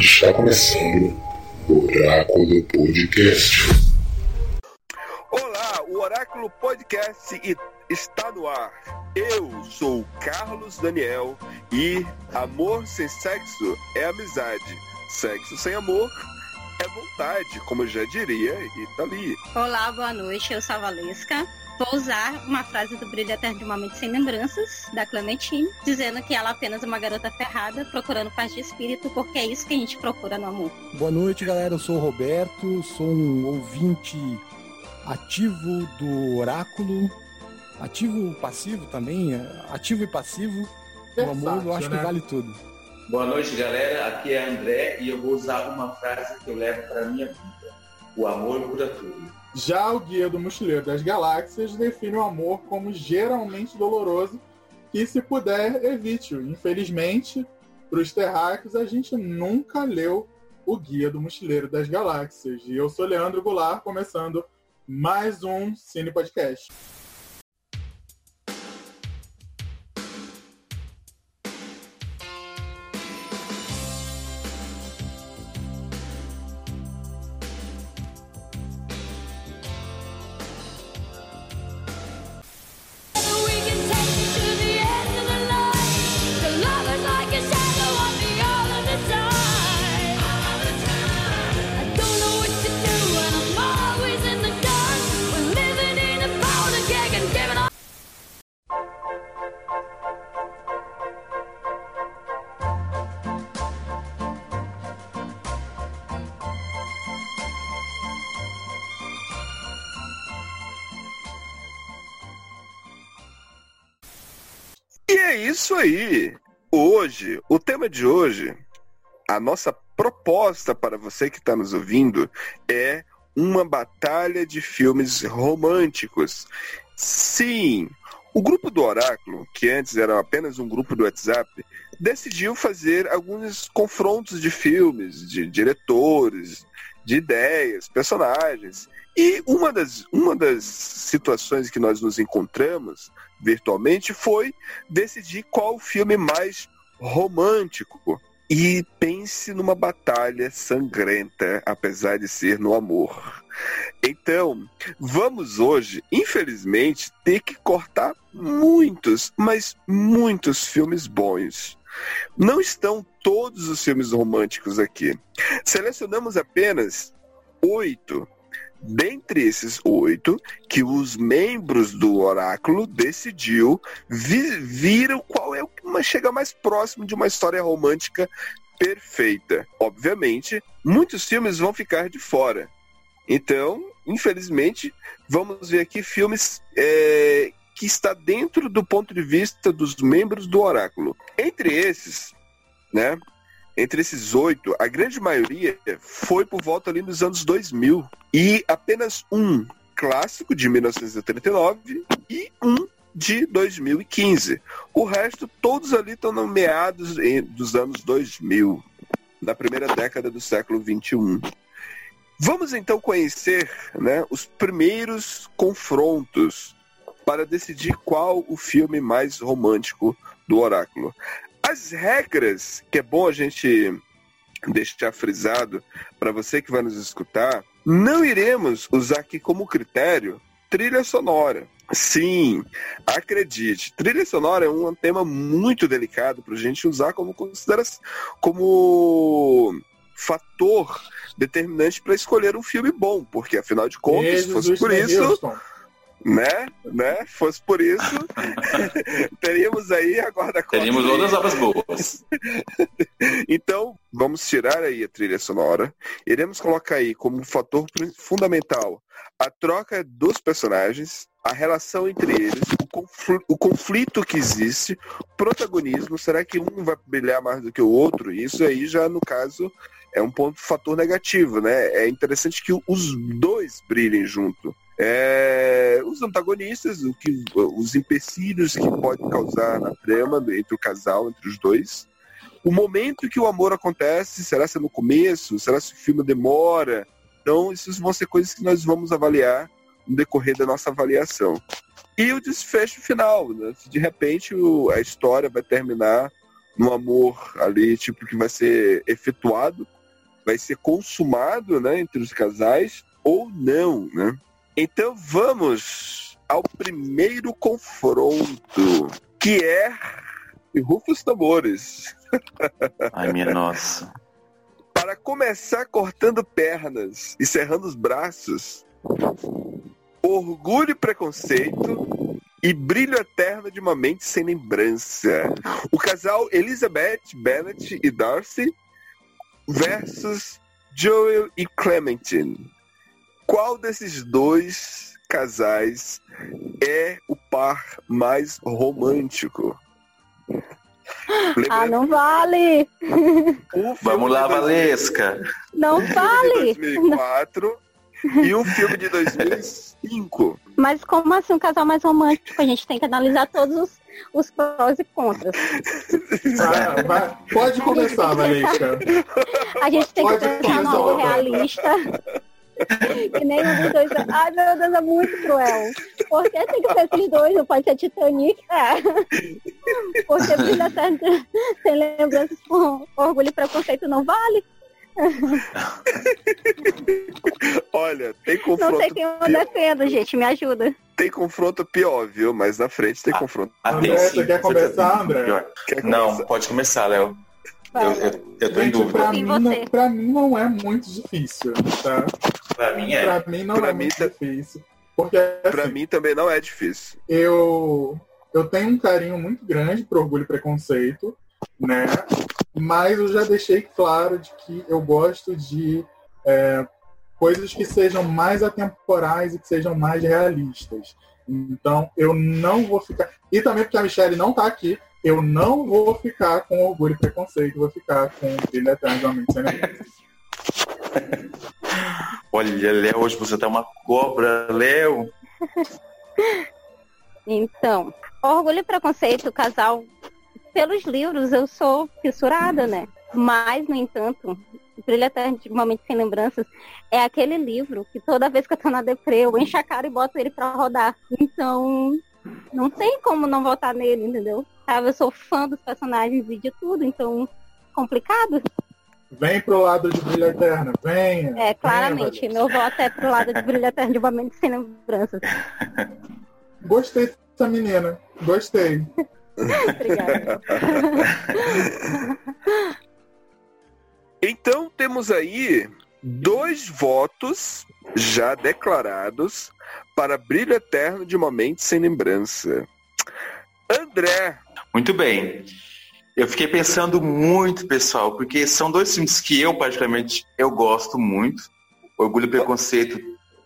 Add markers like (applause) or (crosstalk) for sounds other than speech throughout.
Está começando o Oráculo Podcast. Olá, o Oráculo Podcast está no ar. Eu sou Carlos Daniel e amor sem sexo é amizade. Sexo sem amor é vontade, como já diria Itali. Olá, boa noite, eu sou a Valesca. Vou usar uma frase do Brilho Eterno de uma Mente Sem Lembranças, da Clementine, dizendo que ela é apenas uma garota ferrada, procurando paz de espírito, porque é isso que a gente procura no amor. Boa noite, galera. Eu sou o Roberto, sou um ouvinte ativo do Oráculo. Ativo passivo também, ativo e passivo. O amor eu acho né? que vale tudo. Boa noite, galera. Aqui é André e eu vou usar uma frase que eu levo para minha vida. O amor cura tudo. Já o Guia do Mochileiro das Galáxias define o amor como geralmente doloroso e, se puder, evite-o. Infelizmente, para os terráqueos, a gente nunca leu o Guia do Mochileiro das Galáxias. E eu sou Leandro Goulart, começando mais um Cine Podcast. Isso aí. Hoje, o tema de hoje, a nossa proposta para você que está nos ouvindo é uma batalha de filmes românticos. Sim, o grupo do Oráculo, que antes era apenas um grupo do WhatsApp, decidiu fazer alguns confrontos de filmes, de diretores, de ideias, personagens. E uma das, uma das situações que nós nos encontramos virtualmente foi decidir qual o filme mais romântico. E pense numa batalha sangrenta, apesar de ser no amor. Então, vamos hoje, infelizmente, ter que cortar muitos, mas muitos filmes bons. Não estão todos os filmes românticos aqui. Selecionamos apenas oito dentre esses oito que os membros do oráculo decidiu vi viram qual é o que chega mais próximo de uma história romântica perfeita. Obviamente, muitos filmes vão ficar de fora. Então, infelizmente, vamos ver aqui filmes é, que está dentro do ponto de vista dos membros do oráculo. Entre esses, né? Entre esses oito, a grande maioria foi por volta ali nos anos 2000. E apenas um clássico de 1939 e um de 2015. O resto, todos ali estão no meados em- dos anos 2000, da primeira década do século 21. Vamos então conhecer né, os primeiros confrontos para decidir qual o filme mais romântico do Oráculo. As regras, que é bom a gente deixar frisado para você que vai nos escutar, não iremos usar aqui como critério trilha sonora. Sim, acredite, trilha sonora é um tema muito delicado para a gente usar como consideração, como fator determinante para escolher um filme bom, porque afinal de contas, se fosse por Jesus isso, Houston. Né, né, fosse por isso, (laughs) teríamos aí a guarda-costas. Teríamos outras obras boas. Então, vamos tirar aí a trilha sonora. Iremos colocar aí como fator fundamental a troca dos personagens, a relação entre eles, o, confl- o conflito que existe, o protagonismo. Será que um vai brilhar mais do que o outro? Isso aí já, no caso, é um ponto fator negativo, né? É interessante que os dois brilhem junto. É, os antagonistas, o que, os empecilhos que podem causar na trama entre o casal, entre os dois o momento que o amor acontece, será se é no começo, será se o filme demora. Então, essas vão ser coisas que nós vamos avaliar no decorrer da nossa avaliação. E o desfecho final, né? De repente o- a história vai terminar no amor ali, tipo, que vai ser efetuado, vai ser consumado, né, entre os casais ou não, né? Então vamos ao primeiro confronto, que é rufa os tambores. (laughs) Ai, minha nossa. Para começar cortando pernas e serrando os braços, orgulho e preconceito e brilho eterno de uma mente sem lembrança. O casal Elizabeth Bennet e Darcy versus Joel e Clementine. Qual desses dois casais é o par mais romântico? Ah, não vale! Vamos lá, de 2000 Valesca. Não vale! 2004 e um filme de 2005. Mas como assim um casal mais romântico? A gente tem que analisar todos os, os prós e contras. Vai- pode começar, Valesca. A gente tem que pensar no amor realista. (laughs) Que nenhum dos dois. Ai meu Deus, é muito cruel. Por que tem que ser esses dois? Não pode ser Titanic? É. Porque brilha eterno sem lembranças por orgulho e preconceito não vale. Olha, tem Não confronto, sei quem eu defendo, gente. Me ajuda. tem confronto pior, viu? Mas na frente tem Ah. confronto. Ah, André, você quer com começar, André? Quer Não, começar? pode começar, Léo. Eu, eu, eu tô em Gente, dúvida. pra mim, não, pra mim não é muito difícil, tá? Pra mim é. Pra mim não Pra é mim muito tá- difícil. Porque Pra assim, mim também não é difícil. eu, eu tenho um carinho muito grande pro orgulho e preconceito, né? Mas eu já deixei claro de que eu gosto de é, coisas que sejam mais atemporais e que sejam mais realistas. Então eu não vou ficar. E também porque a Michelle não tá aqui, eu não vou ficar com orgulho e preconceito, vou ficar com brilho eterno de uma mente sem lembrança. (laughs) Olha, Léo, hoje você tá uma cobra, Léo. (laughs) Então, Orgulho e Preconceito, casal, pelos livros eu sou fissurada, né? Mas, no entanto, Brilho Eterno de Momento Sem Lembranças é aquele livro que toda vez que eu tô na deprê, eu encho a cara e boto ele pra rodar. Então, não tem como não votar nele, entendeu? Sabe, eu sou fã dos personagens e de tudo, então, complicado. Vem pro lado de brilho eterno, venha. É, claramente, venha, meu voto é pro lado de Brilho Eterno de Momento Sem Lembranças. (laughs) Gostei dessa menina, gostei. (laughs) Obrigada. (laughs) Então temos aí dois votos já declarados para Brilho Eterno de uma Mente Sem Lembrança. André, Muito bem. Eu fiquei pensando muito, pessoal, porque são dois filmes que eu, particularmente, eu gosto muito. Orgulho e Preconceito.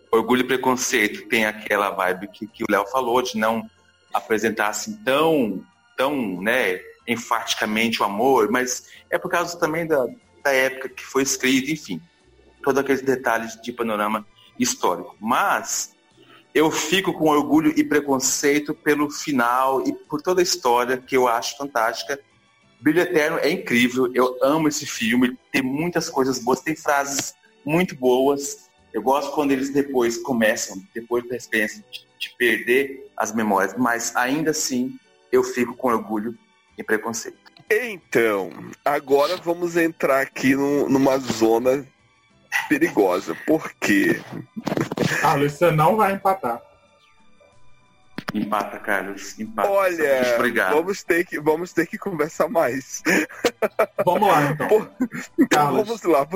Orgulho e Preconceito tem aquela vibe que, que o Léo falou, de não apresentar assim tão, tão, né, enfaticamente o amor, mas é por causa também da, da época que foi escrito, enfim, todos aqueles detalhes de panorama histórico. Mas eu fico com orgulho e preconceito pelo final e por toda a história que eu acho fantástica. Brilho Eterno é incrível, eu amo esse filme, tem muitas coisas boas, tem frases muito boas. Eu gosto quando eles depois começam, depois da experiência de, de perder as memórias, mas ainda assim eu fico com orgulho e preconceito. então, agora vamos entrar aqui num- numa zona perigosa. Por quê? Ah, você não vai empatar. Empata, Carlos, empata. Olha, vamos ter que vamos ter que conversar mais. Vamos lá, então. Pô, Então Carlos. vamos lá.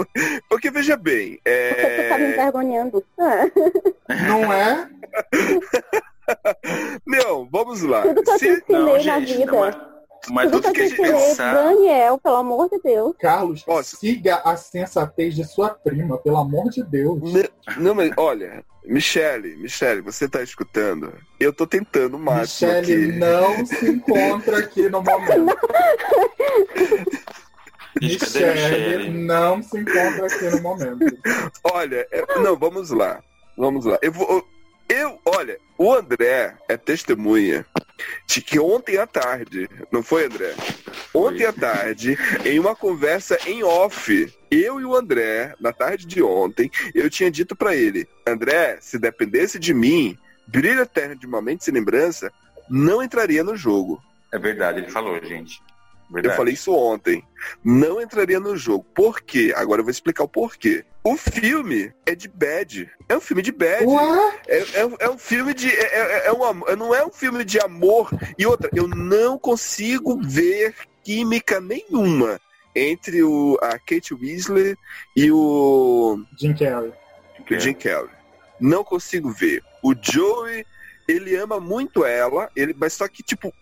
Porque veja bem, Você tá me é... envergonhando. Não é? (laughs) não, vamos lá. Tudo que eu te Se- ensinei Não, na gente, vida. Não. Mas Tudo (laughs) tudo que eu a gente ensinei, pensar. Daniel, pelo amor de Deus. Carlos, Ó, siga a sensatez de sua prima, pelo amor de Deus. Ne- Não, mas olha, Michele, Michele, você tá escutando? Eu tô tentando o máximo Michele aqui. não se encontra aqui no momento. (laughs) Michele? não se encontra aqui no momento. Olha, é- não, vamos lá. Vamos lá. Eu vou. Eu, olha, o André é testemunha de que ontem à tarde, não foi, André? Ontem à tarde, em uma conversa em off, eu e o André, na tarde de ontem, eu tinha dito pra ele: André, se dependesse de mim, Brilho Eterno de uma Mente Sem Lembrança não entraria no jogo. É verdade, ele falou, gente. Eu Verdade. falei isso ontem. Não entraria no jogo. Por quê? Agora eu vou explicar o porquê. O filme é de bad. É um filme de bad. É, é- é um filme de. É, é- é um, não é um filme de amor. E outra, eu não consigo ver química nenhuma entre o, a Kate Weasley e o, Jim Carrey. o Jim Carrey. Não consigo ver. O Joey, ele ama muito ela, ele, mas só que, tipo,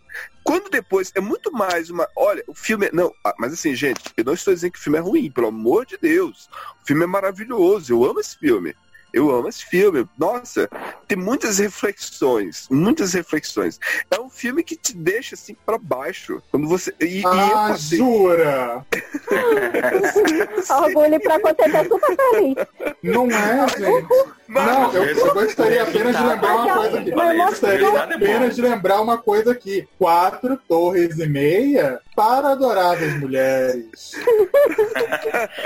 quando depois é muito mais uma. Olha, o filme. é- Não, ah, mas assim, gente, eu não estou dizendo que o filme é ruim, pelo amor de Deus. O filme é maravilhoso, eu amo esse filme. Eu amo esse filme. Nossa, tem muitas reflexões, muitas reflexões. É um filme que te deixa assim pra baixo. Quando você e, e eu Ah, passei, jura? Orgulho e preconceito é super feliz. Não é, gente. Não, eu, eu gostaria apenas de lembrar uma coisa aqui. Eu gostaria é bom. apenas de lembrar uma coisa aqui. Quatro torres e meia para adoráveis mulheres. (laughs)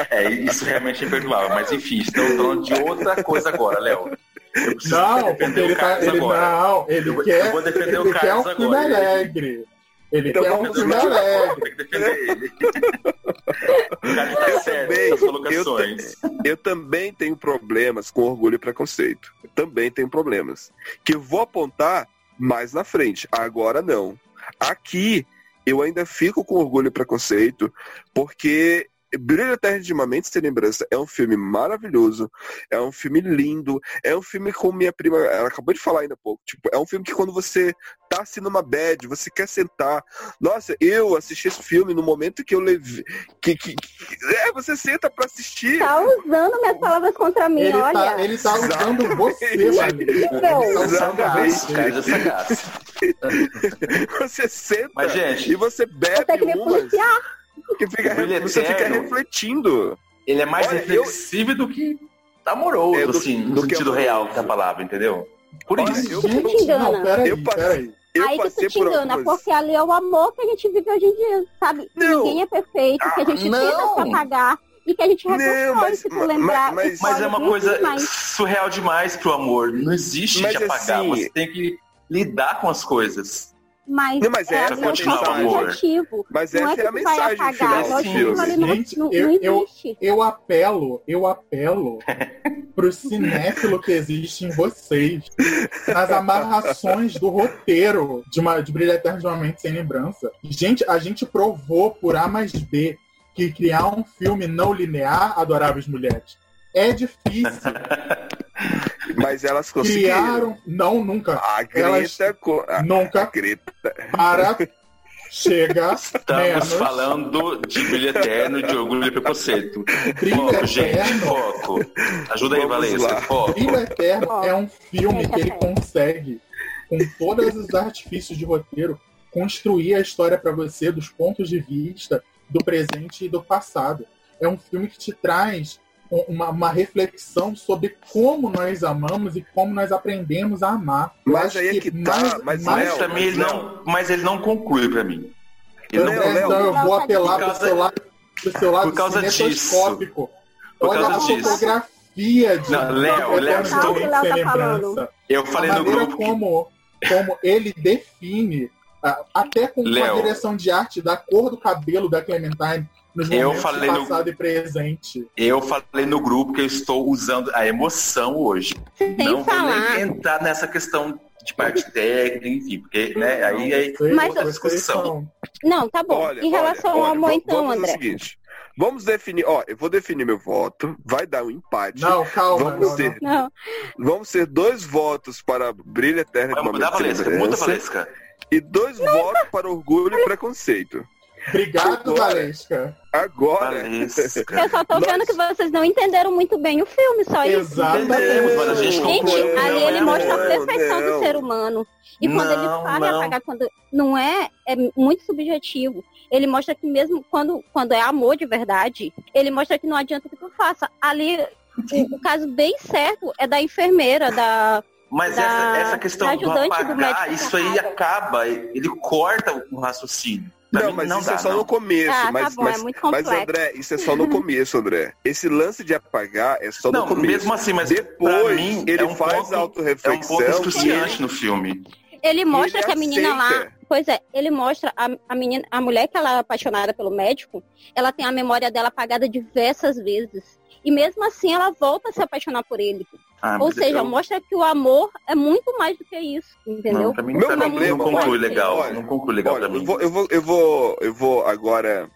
É, isso realmente é imperdoável. Mas enfim, estamos falando de outra coisa agora, Léo. Eu Não, porque ele o tá. Ele, agora. não, ele Eu quer. eu vou defender o ele quer um filme alegre. Ele Então quer um filme alegre. Tem que defender ele. O cara tá Eu certo também, colocações. Eu também tenho problemas com orgulho e preconceito. Eu também tenho problemas. Que eu vou apontar mais na frente. Agora não. Aqui eu ainda fico com orgulho e preconceito, porque Brilho Eterno de uma Mente Sem Lembrança é um filme maravilhoso, é um filme lindo, é um filme com minha prima, ela acabou de falar ainda há pouco, tipo, é um filme que quando você tá assim numa bad, você quer sentar. Nossa, eu assisti esse filme no momento que eu levei. Que, que, que- é, você senta pra assistir. Tá usando minhas palavras contra mim, Ele olha. tá, ele tá usando você. Ele tá usando Exatamente. você. Cara, já sagaço. Você senta Mas, gente, e você bebe Você queria umas policiar? que fica, você fica refletindo. ele é mais Olha, reflexivo do que amoroso, É, do- assim, do no que sentido real da palavra, entendeu? Por Olha, isso. eu- Tu te engana. Não, peraí, Eu passei-. Eu Aí que passei tu te por engana, algumas... porque ali é o amor que a gente vive hoje em dia, sabe? Não. Ninguém é perfeito, que a gente não. tenta se apagar e que a gente Não, reconstrói mas- se tu lembrar. mas- Mas é uma coisa mais. surreal demais pro amor. Não existe Mas de apagar. assim- Você tem que lidar com as coisas. Mas, Não, mas é essa o é a mensagem. objetivo. Mas Não essa é é, que a mensagem apagar, final não, Gente, não, eu- não eu- existe. Eu apelo, eu apelo pro cinéfilo que existe em vocês. Nas amarrações do roteiro de, uma, de Brilho Eterno de uma Mente Sem Lembrança. Gente, a gente provou por A mais B que criar um filme não linear, Adoráveis Mulheres, é difícil. (laughs) Mas elas conseguiram. Criaram. Não, nunca. A Elas- Greta... co- A, a Nunca. Greta... Para. Chega. Estamos menos. falando de brilho eterno, de orgulho e preconceito. Brilho Foco, gente, Eterno. foco. Ajuda aí, Vamos Valência. lá. Foco. Brilho Eterno é um filme que ele consegue, com todos os artifícios de roteiro, construir a história para você dos pontos de vista do presente e do passado. É um filme que te traz uma, uma reflexão sobre como nós amamos e como nós aprendemos a amar. Eu Mas acho aí é que tá, mas Mas Léo, também ele não, mas ele não conclui pra mim. Ele não Léo, André, Léo, então eu vou apelar para o seu lado, pro seu lado por causa cinetoscópico. Por Olha causa a disso. fotografia de Não, Léo, Léo, estou- tá. Eu a falei no grupo que como, como ele define, ah, até com Léo. a direção de arte da cor do cabelo da Clementine nos Eu falei no- passado e presente. eu falei no grupo que eu estou usando a emoção hoje. Sem não vou falar. nem entrar nessa questão de parte técnica, enfim, porque né, aí Mas- outra discussão. são- Não, tá bom. Olha, em relação olha, ao amor, então, vamos André. seguinte. Vamos definir, ó, eu vou definir meu voto, vai dar um empate. Não, calma. Vamos não, ter, Não, vamos ter dois votos para Brilho Eterno Vai de uma mudar, Valesca? Muda, Valesca. e dois votos para Orgulho e Preconceito. Obrigado, Agora- Valesca. Agora, Valesca. eu só tô Nós- vendo que vocês não entenderam muito bem o filme, só isso. Exatamente. Entendemos, mas a gente não ele é mostra a perfeição não. do ser humano. E quando ele Não, fala em não. apagar, quando não é, é muito subjetivo. Ele mostra que mesmo quando, quando é amor de verdade, ele mostra que não adianta que tu faça. Ali, o, o caso bem certo é da enfermeira, da. Mas da- essa, essa questão da do ajudante do apagar, médico isso aí acaba, ele corta o raciocínio. Pra não, mas não isso dá, é só não. no começo. Ah, mas, tá bom, mas, é muito mas, complexo. André, isso é só no começo, André. Esse lance de apagar é só Não, no começo. mesmo assim, mas Depois mim ele é um faz ponto, é um autorreflexão. e excruciante no filme. Ele ele mostra que a menina lá aceita. Pois é, ele mostra a, a menina, a mulher que ela é apaixonada pelo médico, ela tem a memória dela apagada diversas vezes. E mesmo assim ela volta a se apaixonar por ele. Ah, Ou seja, eu- mostra que o amor é muito mais do que isso, entendeu? Não, pra mim, Meu problema, não conclui olha, legal. olha, não conclui legal Olha, pra mim. eu vou, eu vou, eu vou agora.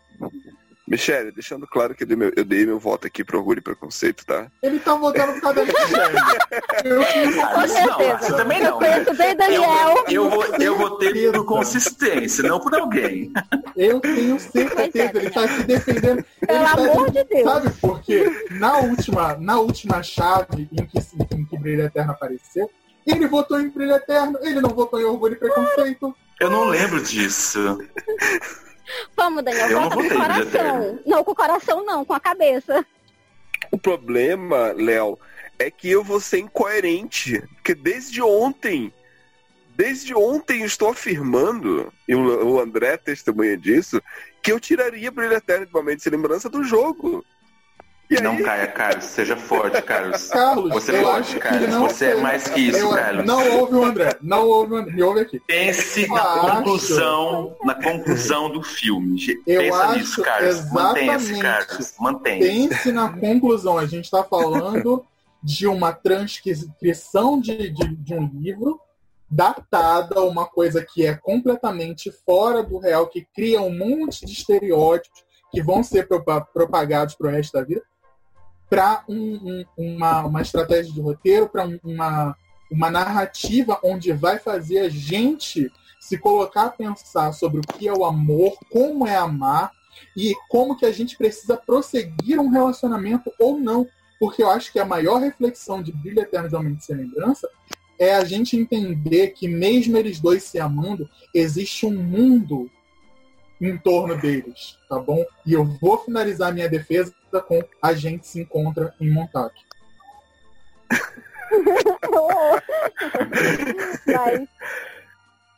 Michele, deixando claro que eu dei meu, eu dei meu voto aqui pro orgulho e preconceito, tá? Ele tá votando por causa da. Eu Ah, Com não, certeza. você também não. Eu conheço bem Eu, Daniel. eu, vou, eu votei por consistência, não por alguém. Eu tenho Pois é, certeza, ele tá se defendendo. Pelo tá amor de Deus. Sabe por quê? Na última, na última chave em que, em que Brilho Eterno apareceu, ele votou em Brilho Eterno, ele não votou em Orgulho e Preconceito. Eu não lembro disso. Vamos, Daniel, Eu vota com o coração. Não, com o coração não, com a cabeça. O problema, Léo, é que eu vou ser incoerente. Porque desde ontem, desde ontem eu estou afirmando, e o André é testemunha disso, que eu tiraria Brilho Eterno de Momento sem lembrança do jogo. E Não aí, caia, Carlos. Seja forte, Carlos. Carlos, Você eu pode, que Carlos. Você é mais que isso, Carlos. Não ouve o André, não ouve o André. Me ouve aqui. Pense na acho- conclusão, na conclusão do filme. Eu Pensa acho nisso, Carlos. Mantenha-se, exatamente. Carlos. Mantenha. Pense na conclusão. A gente está falando de uma transcrição de, de, de um livro datada, uma coisa que é completamente fora do real, que cria um monte de estereótipos que vão ser propa- propagados para o resto da vida, para uma, uma estratégia de roteiro, para uma, uma narrativa onde vai fazer a gente se colocar a pensar sobre o que é o amor, como é amar, e como que a gente precisa prosseguir um relacionamento ou não. Porque eu acho que a maior reflexão de Brilho Eterno de Homem Sem Lembrança é a gente entender que mesmo eles dois se amando, existe um mundo em torno deles, tá bom? E eu vou finalizar minha defesa com a gente se encontra em Montauk. Mas,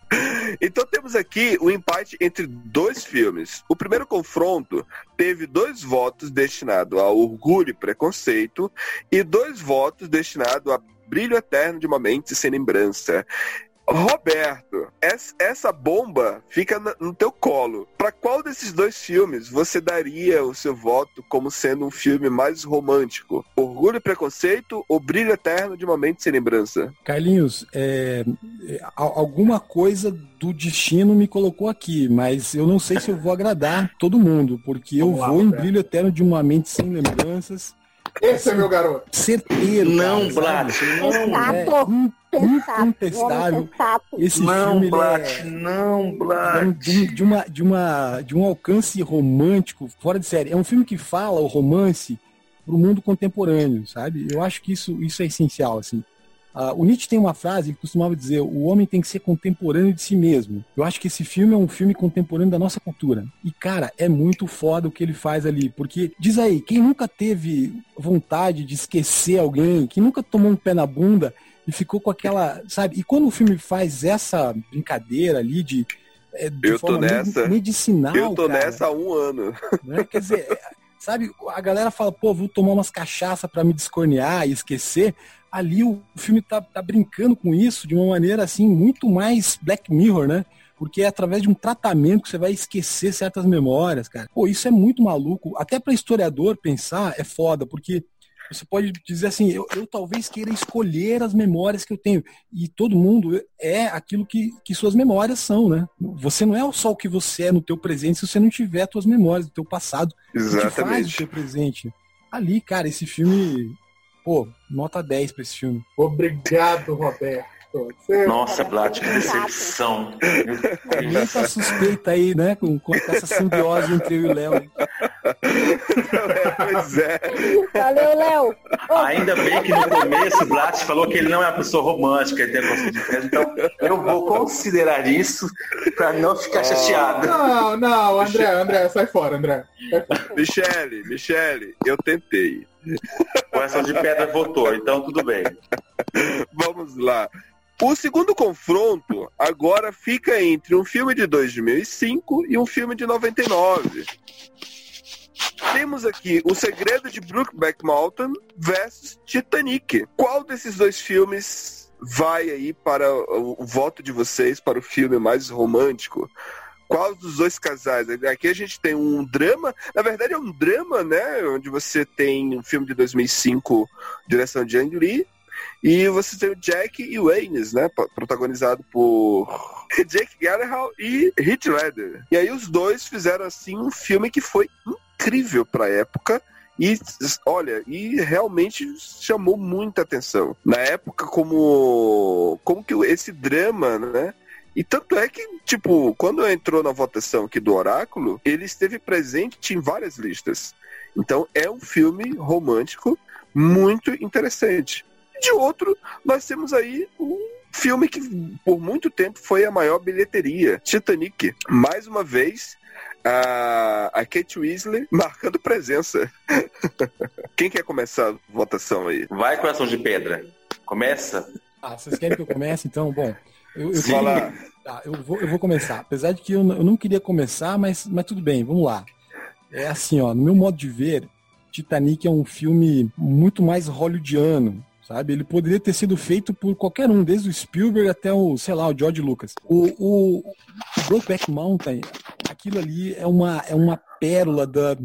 (laughs) Então temos aqui o empate entre dois filmes. O primeiro confronto teve dois votos destinados a Orgulho e Preconceito e dois votos destinados a Brilho Eterno de uma Mente Sem Lembrança. Roberto, es- essa bomba fica no teu colo. Para qual desses dois filmes você daria o seu voto como sendo um filme mais romântico? Orgulho e Preconceito ou Brilho Eterno de uma Mente Sem Lembrança? Carlinhos, é, é, al- alguma coisa do destino me colocou aqui, mas eu não sei se eu vou agradar todo mundo, porque eu Vamos lá, vou em brilho eterno de uma mente sem lembranças, Esse é meu garoto. certeiro. Não? Blat, não. É, Sensato. in- sensato, incontestável. Esse Não, filme Blat, é, não, é Blat. de, de uma, de, uma, de um alcance romântico fora de série. É um filme que fala o romance pro mundo contemporâneo, sabe? Eu acho que isso, isso é essencial, assim. Ah, o Nietzsche tem uma frase que costumava dizer: o homem tem que ser contemporâneo de si mesmo. Eu acho que esse filme é um filme contemporâneo da nossa cultura. E, cara, é muito foda o que ele faz ali. Porque, diz aí, quem nunca teve vontade de esquecer alguém, quem nunca tomou um pé na bunda e ficou com aquela. Sabe? E quando o filme faz essa brincadeira ali de. é, de Eu tô nessa. medicinal. Eu tô cara, nessa há um ano. né? Quer dizer, é, sabe, a galera fala, pô, vou tomar umas cachaça pra me descornear e esquecer. Ali o filme tá, tá brincando com isso de uma maneira assim, muito mais Black Mirror, né? Porque é através de um tratamento que você vai esquecer certas memórias, cara. Pô, isso é muito maluco. Até pra historiador pensar é foda, porque você pode dizer assim, eu, eu talvez queira escolher as memórias que eu tenho. E todo mundo é aquilo que, que suas memórias são, né? Você não é só o que você é no teu presente se você não tiver suas memórias do teu passado que te faz o Exatamente. teu presente. Ali, cara, esse filme, pô, nota 10 pra esse filme. Obrigado, Roberto. Você- Nossa, Blat, que decepção. Tá suspeita aí, né, com, com essa simbiose entre eu e o Léo. (laughs) pois é. Valeu, Léo. Ainda bem que no começo o Blat falou que ele não é uma pessoa romântica, ele tem gosto de festa, então eu vou considerar isso pra não ficar chateado. Não, não, André, André, sai fora, André. Sai fora. Michele, Michele, eu tentei. Coração de pedra votou, então tudo bem. Vamos lá. O segundo confronto agora fica entre um filme de 2005 e um filme de 99. Temos aqui O Segredo de Brookback Mountain versus Titanic. Qual desses dois filmes vai aí para o voto de vocês para o filme mais romântico? Qual dos dois casais? Aqui a gente tem um drama, na verdade é um drama, né? Onde você tem um filme de 2005, direção de Ang Lee, e você tem o Jack e o Aines, né? Protagonizado por (laughs) Jake Gyllenhaal e Heath Ledger. E aí os dois fizeram assim um filme que foi incrível para época. E olha, e realmente chamou muita atenção. Na época, como como que esse drama, né? E tanto é que, tipo, quando entrou na votação aqui do Oráculo, ele esteve presente em várias listas. Então é um filme romântico muito interessante. De outro, nós temos aí um filme que por muito tempo foi a maior bilheteria, Titanic. Mais uma vez, a, a Kate Weasley marcando presença. (laughs) Quem quer começar a votação aí? Vai, coração de pedra. Começa. Ah, vocês querem que eu comece, então? Bom, eu, eu, Fala. Tá, eu, vou, eu vou começar. Apesar de que eu, eu não queria começar, mas, mas tudo bem, vamos lá. É assim, ó, no meu modo de ver, Titanic é um filme muito mais hollywoodiano, sabe? Ele poderia ter sido feito por qualquer um, desde o Spielberg até o, sei lá, o George Lucas. O, o, o Brokeback Mountain, aquilo ali é uma, é uma pérola da,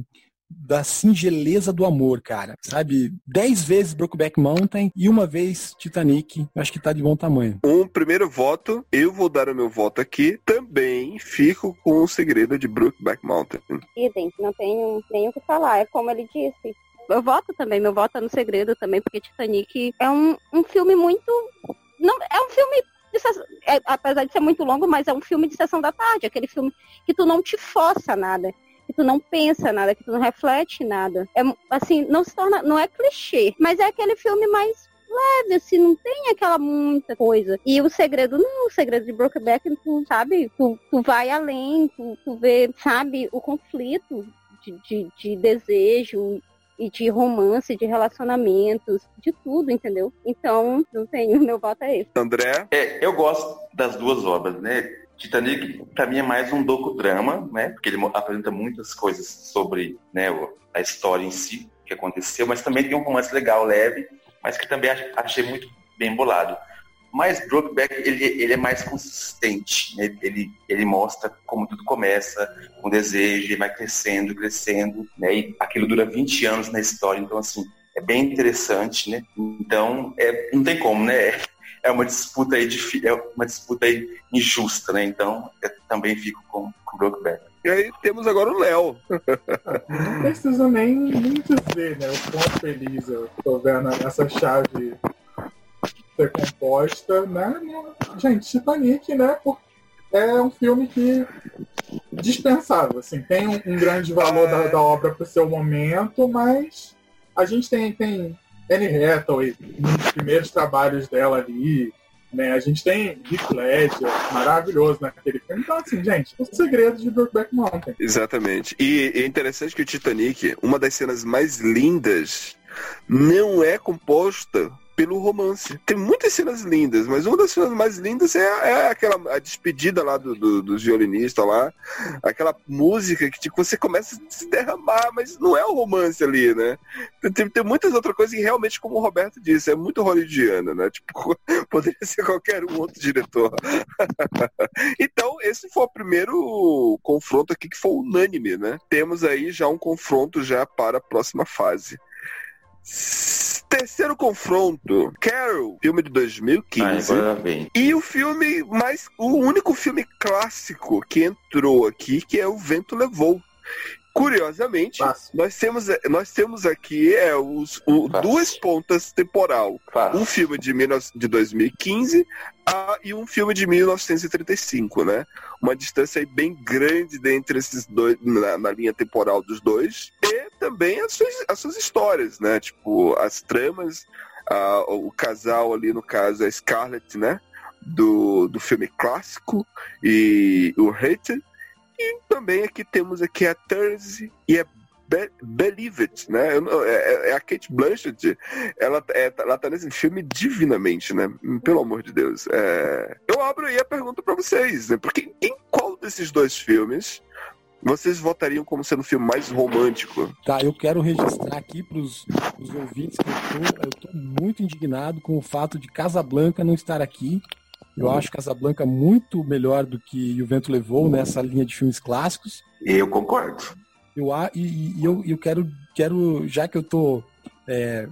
da singeleza do amor, cara. Sabe? Dez vezes Brokeback Mountain e uma vez Titanic. Acho que tá de bom tamanho. Um primeiro voto, eu vou dar o meu voto aqui. Também fico com o segredo de Brookback Mountain. Idem, não tenho nem o que falar. É como ele disse. Eu voto também, meu voto é no segredo também, porque Titanic é um, um filme muito. Não, é um filme. de é, apesar de ser muito longo, mas é um filme de sessão da tarde, aquele filme que tu não te força nada, que tu não pensa nada, que tu não reflete nada. É assim, não se torna, não é clichê, mas é aquele filme mais leve, assim, não tem aquela muita coisa. E o segredo, não, o segredo de Brokeback, tu sabe, tu, tu vai além, tu, tu vê, sabe, o conflito de, de, de desejo e de romance, de relacionamentos, de tudo, entendeu? Então, não tenho, meu voto é esse. André, É, eu gosto das duas obras, né? Titanic, pra mim, é mais um docudrama, né? Porque ele apresenta muitas coisas sobre né, o- a história em si, que aconteceu, mas também tem um romance legal, leve, mas que também ach- achei muito bem bolado. Mas Brokeback, ele, ele é mais consistente, né? Ele, ele mostra como tudo começa, com desejo, ele vai crescendo, crescendo, né? E aquilo dura 20 anos na história, então, assim, é bem interessante, né? Então, é, não tem como, né? É uma disputa aí, difí- é uma disputa aí injusta, né? Então, eu também fico com, com Brokeback. e aí temos agora o Léo. Não preciso nem, nem dizer, né? O quão feliz eu tô vendo essa chave ser composta, né? Gente, Titanic, né? É um filme que dispensável, assim, tem um, um grande valor da, da obra pro seu momento, mas a gente tem, tem Anne Hathaway nos primeiros trabalhos dela ali, né? A gente tem Heath Ledger, maravilhoso naquele filme. Então, assim, gente, o segredo de Brokeback Mountain. Exatamente. E é interessante que o Titanic, uma das cenas mais lindas, não é composta pelo romance. Tem muitas cenas lindas, mas uma das cenas mais lindas é, é aquela a despedida lá do, do, do violinista lá, aquela música que tipo, você começa a se derramar, mas não é o romance ali, né? Tem, tem muitas outras coisas que realmente, como o Roberto disse, é muito hollywoodiana, né? Tipo, (laughs) poderia ser qualquer um outro diretor. (laughs) então, esse foi o primeiro confronto aqui que foi unânime, né? Temos aí já um confronto já para a próxima fase. Terceiro confronto, Carol, filme de Ah, 2015. agora vem. E o filme mais. O único filme clássico que entrou aqui, que é O Vento Levou. Curiosamente, Fácil. nós temos, nós temos aqui é, os, o- duas pontas temporal. Fácil. Um filme de, 19 de 2015 ah, e um filme de 1935, né? Uma distância aí bem grande dentre esses dois, na, na linha temporal dos dois. Também as suas, as suas histórias, né? Tipo, as tramas, ah, o casal ali, no caso, a Scarlett, né? Do, do filme clássico e o Hater. E também aqui temos aqui a Thursday e a Be Believe It, né? Eu não- É, é a Kate Blanchett, ela, é, ela tá nesse filme divinamente, né? Pelo amor de Deus. É, Eu abro aí a pergunta pra vocês, né? Porque em qual desses dois filmes vocês votariam como sendo o filme mais romântico? Tá, eu quero registrar aqui pros, pros ouvintes que eu tô, eu tô muito indignado com o fato de Casablanca não estar aqui. Eu acho Casablanca muito melhor do que O Vento Levou nessa linha de filmes clássicos. Eu concordo. Eu, e, e eu, eu quero, quero, já que eu tô é,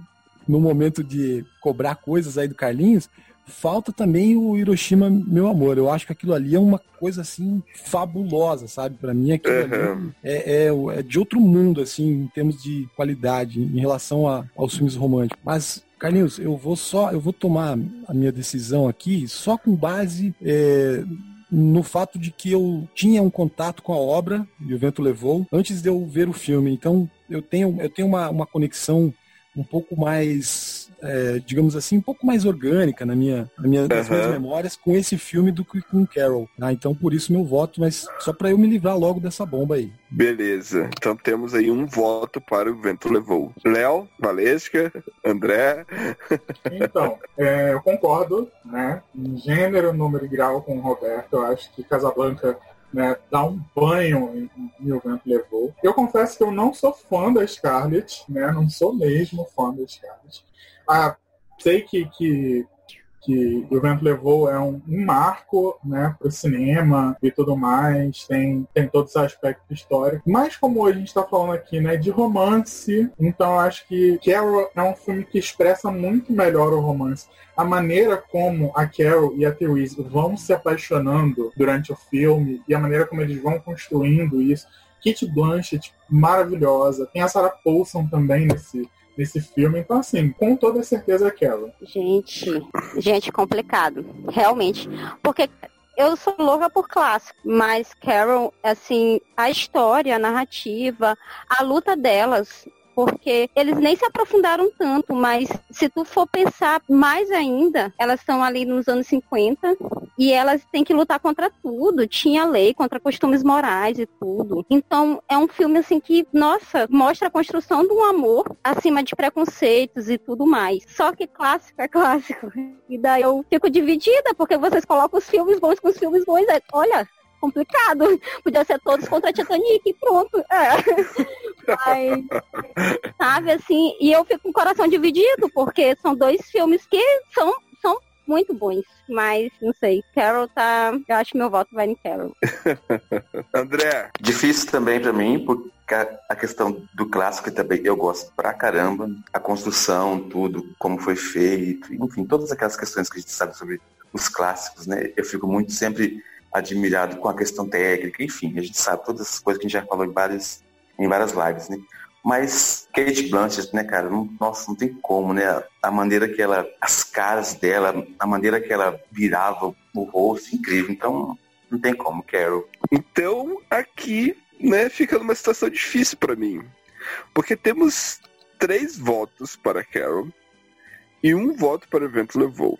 no momento de cobrar coisas aí do Carlinhos, falta também o Hiroshima, meu amor. Eu acho que aquilo ali é uma coisa assim fabulosa, sabe? Pra mim aquilo ali Aham. é, é, é de outro mundo, assim, em termos de qualidade, em relação a- aos filmes românticos. Mas, Carlinhos, eu vou só, eu vou tomar a minha decisão aqui só com base é, no fato de que eu tinha um contato com a obra e o vento levou antes de eu ver o filme. Então, eu tenho, eu tenho uma, uma conexão um pouco mais, é, digamos assim, um pouco mais orgânica na minha, na minha, nas minhas memórias com esse filme do que com Carol. tá? Então, por isso meu voto, mas só para eu me livrar logo dessa bomba aí. Beleza. Então temos aí um voto para o Vento Levou. Léo, Valesca, André. Então, é, eu concordo, né? Em gênero, número e grau com o Roberto. Eu acho que Casablanca né, dá um banho em, em O Vento Levou. Eu confesso que eu não sou fã da Scarlett, né? Não sou mesmo fã da Scarlett. Ah, sei que, que, que O Vento Levou é um, um marco né, para o cinema e tudo mais, tem, tem todo esse aspecto histórico. Mas como a gente está falando aqui né, de romance, então acho que Carol é um filme que expressa muito melhor o romance. A maneira como a Carol e a Therese vão se apaixonando durante o filme e a maneira como eles vão construindo isso. Kit Blanchett, maravilhosa. Tem a Sarah Paulson também nesse, nesse filme. Então, assim, com toda certeza é. Gente, gente, complicado. Realmente. Porque eu sou louca por clássico, mas Carol, assim, a história, a narrativa, a luta delas. Porque eles nem se aprofundaram tanto, mas se tu for pensar mais ainda, elas estão ali nos anos 50 e elas têm que lutar contra tudo. Tinha lei contra costumes morais e tudo. Então é um filme assim que, nossa, mostra a construção de um amor acima de preconceitos e tudo mais. Só que clássico é clássico. E daí eu fico dividida, porque vocês colocam os filmes bons com os filmes bons. é- Olha, complicado. (laughs) Podia ser todos contra Titanic e pronto. É. Mas, sabe, assim, e eu fico com o coração dividido, porque são dois filmes que são, são muito bons. Mas, não sei, Carol tá. Eu acho que meu voto vai em Carol. (laughs) André, Difícil também pra mim, porque a- a questão do clássico também eu gosto pra caramba. A construção, tudo, como foi feito, enfim, todas aquelas questões que a gente sabe sobre os clássicos, né? Eu fico muito sempre admirado com a questão técnica, enfim, a gente sabe todas as coisas que a gente já falou em várias, em várias lives, né? Mas Kate Blanchett, né, cara, não- nossa, não tem como, né? A maneira que ela, as caras dela, a maneira que ela virava o rosto, incrível. Então, não tem como, Carol. então aqui, né, fica numa situação difícil para mim. Porque temos três votos para Carol e um voto para o Vento Levou.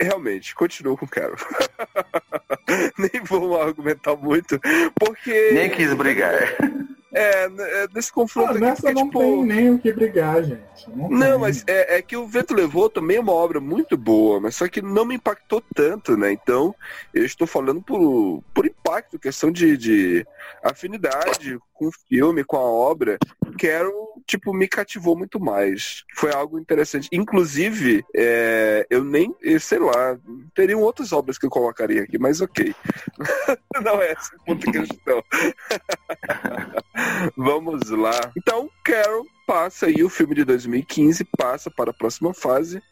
Realmente, continuo com Carol. (laughs) Nem vou argumentar muito, porque Nem quis brigar. é, é, nesse confronto Ah, aqui, nessa porque, não tipo, tem nem o que brigar, gente. Não, Não, mas é, é que o Vento Levou também é uma obra muito boa, mas só que não me impactou tanto, né? Então, eu estou falando por, por impacto, questão de, de afinidade com o filme, com a obra. Quero, tipo, me cativou muito mais. Foi algo interessante. Inclusive, é, eu nem, sei lá, teriam outras obras que eu colocaria aqui, mas ok. (laughs) não é essa a questão. (laughs) Vamos lá. Então, Carol passa aí o filme de 2015, passa para a próxima fase.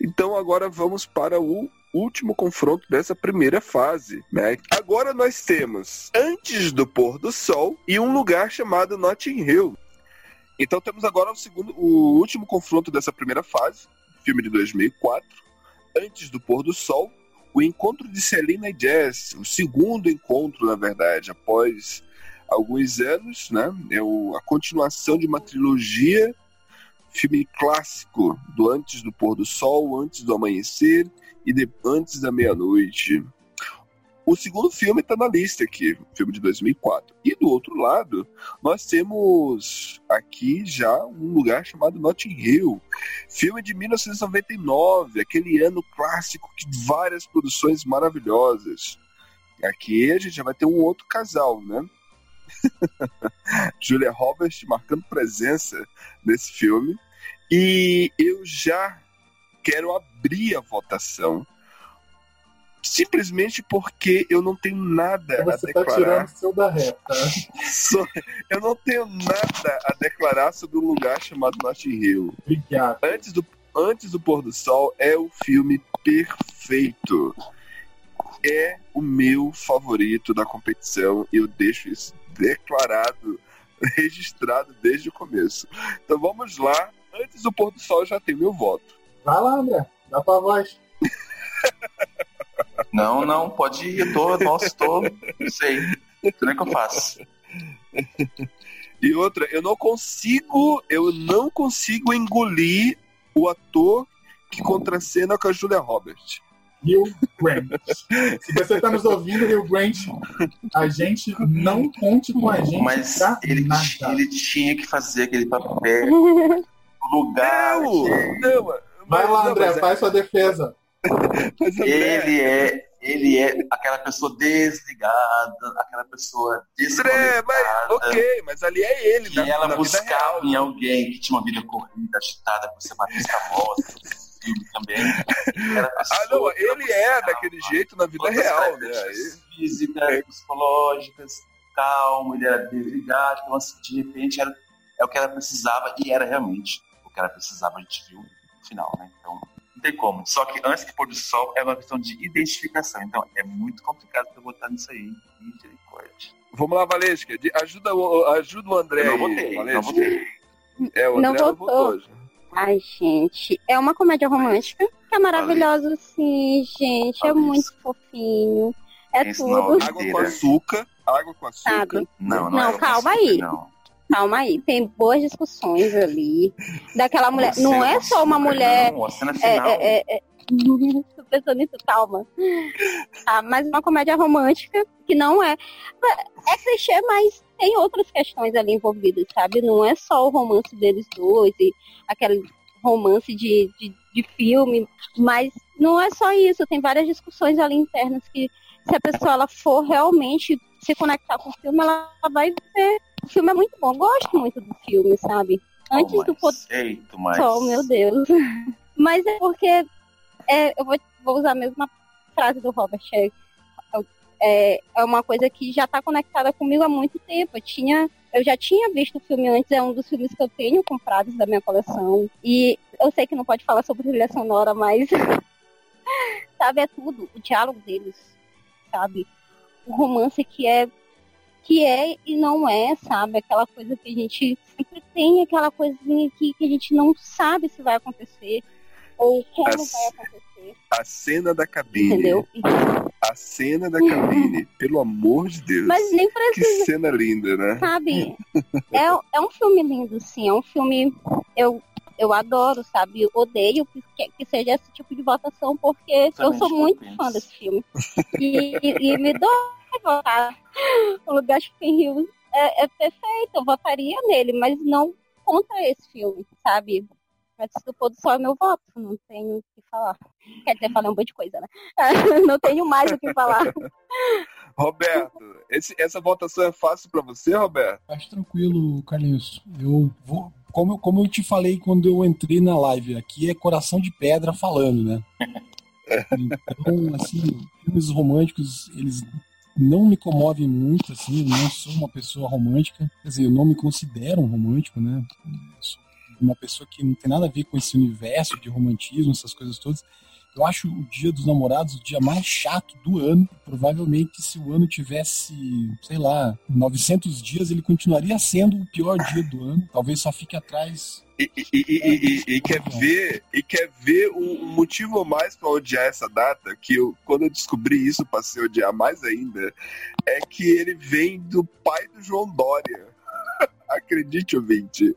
Então agora vamos para o último confronto dessa primeira fase, né? Agora nós temos Antes do Pôr do Sol e um lugar chamado Notting Hill. Então temos agora o segundo, o último confronto dessa primeira fase, filme de 2004, Antes do Pôr do Sol, o encontro de Selena e Jess, o segundo encontro, na verdade, após alguns anos, né? É o, a continuação de uma trilogia, filme clássico do Antes do Pôr do Sol, Antes do Amanhecer e de, Antes da Meia-Noite. O segundo filme está na lista aqui, filme de 2004. E do outro lado, nós temos aqui já um lugar chamado Notting Hill, filme de 1999, aquele ano clássico de várias produções maravilhosas. Aqui a gente já vai ter um outro casal, né? (laughs) Julia Roberts marcando presença nesse filme. E eu já quero abrir a votação. Simplesmente porque eu não tenho nada a Você tá declarar. tirando seu da reta. (laughs) Eu não tenho nada a declarar sobre um lugar chamado Notting Hill. Obrigado. Antes do, antes do pôr do sol é o filme perfeito. É o meu favorito da competição e eu deixo isso declarado, (laughs) registrado desde o começo. Então vamos lá. Antes do pôr do sol eu já tenho meu voto. Vai lá, André. Dá pra voz. (laughs) Não, não, pode ir, eu tô, nossa, tô, não sei. Como é que eu faço? E outra, eu não consigo, eu não consigo engolir o ator que contracena com a Julia Roberts. Hugh Grant. Se você tá nos ouvindo, Hugh Grant, a gente não conte com a gente Mas pra ele, nada. ele tinha que fazer aquele papel no lugar. Não, não, Vai lá, não, André, é- faz sua defesa. (laughs) mas, André, Ele é, ele é aquela pessoa desligada, aquela pessoa André, mas desconectada. ok, mas ali é ele, que na, ela buscava em alguém que tinha uma vida corrida, agitada por ser atriz famosa, também. Ah, não, ele é daquele jeito na vida real, né? Físicas, psicológicas, calmo, ele era desligado, então assim, de repente era, é o que ela precisava e era realmente o que ela precisava, a gente viu no final, né? Então, tem como. Só que antes do pôr do sol é uma questão de identificação, então é muito complicado pra botar nisso aí. Misericórdia. Vamos lá, Valesca, ajuda, o- ajuda o André Eu não votei, Valesca. não votei. É, o Não André não votou. votou. Ai, gente, é uma comédia romântica que é maravilhosa, sim, gente. É Valeu. muito fofinho. É na tudo. Água com açúcar, água com açúcar. Sabe? Não, não, Não, é calma possível, aí. Não. Calma aí, tem boas discussões ali. Daquela mulher. Não é só uma mulher. Não, a cena É, final. é, é, é... (laughs) Tô pensando nisso, calma. Ah, mas uma comédia romântica que não é. É clichê, mas tem outras questões ali envolvidas, sabe? Não é só o romance deles dois e aquele romance de, de, de filme, mas não é só isso. Tem várias discussões ali internas que, se a pessoa ela for realmente se conectar com o filme, ela vai ver. O filme é muito bom. Eu gosto muito do filme, sabe? Antes do pôr Eita, mas... Sol, meu Deus. (laughs) Mas é porque é, eu vou, vou usar a mesma frase do Robert. É, é, é uma coisa que já está conectada comigo há muito tempo. Eu, tinha, eu já tinha visto o filme antes, é um dos filmes que eu tenho comprados da minha coleção. E eu sei que não pode falar sobre trilha sonora, mas (laughs) sabe, é tudo. O diálogo deles, sabe? O romance que é que é e não é, sabe? Aquela coisa que a gente sempre tem, aquela coisinha que, que a gente não sabe se vai acontecer ou como As- vai acontecer, A cena da cabine. entendeu? A cena da cabine. (laughs) Pelo amor de Deus. Mas nem Que precisa, cena linda, né? sabe? (laughs) É, é um filme lindo, sim. É um filme. Eu, eu adoro, sabe? Eu odeio que, que seja esse tipo de votação, porque eu sou muito fã desse filme. (laughs) E, e, e me dói votar. (laughs) O lugar de Hill é, é perfeito, eu votaria nele, mas não contra esse filme, sabe? Mas se pôr do sol é meu voto, não tenho o que falar. Quer dizer, falei um monte de coisa, né? (laughs) não tenho mais o que falar. (laughs) Roberto, esse- essa votação é fácil pra você, Roberto? Acho tranquilo, Carlinhos. Eu vou. Como, como eu te falei quando eu entrei na live, aqui é coração de pedra falando, né? Então, assim, filmes românticos, eles não me comovem muito, assim, eu não sou uma pessoa romântica, quer dizer, eu não me considero um romântico, né? Eu sou uma pessoa que não tem nada a ver com esse universo de romantismo, essas coisas todas. Eu acho o Dia dos Namorados o dia mais chato do ano. Provavelmente, se o ano tivesse, sei lá, 900 dias, ele continuaria sendo o pior dia do ano. Talvez só fique atrás. E, e- e- e- quer ver e quer ver um, motivo mais pra odiar essa data que eu quando eu descobri isso passei a odiar mais ainda é que ele vem do pai do João Dória acredite ouvinte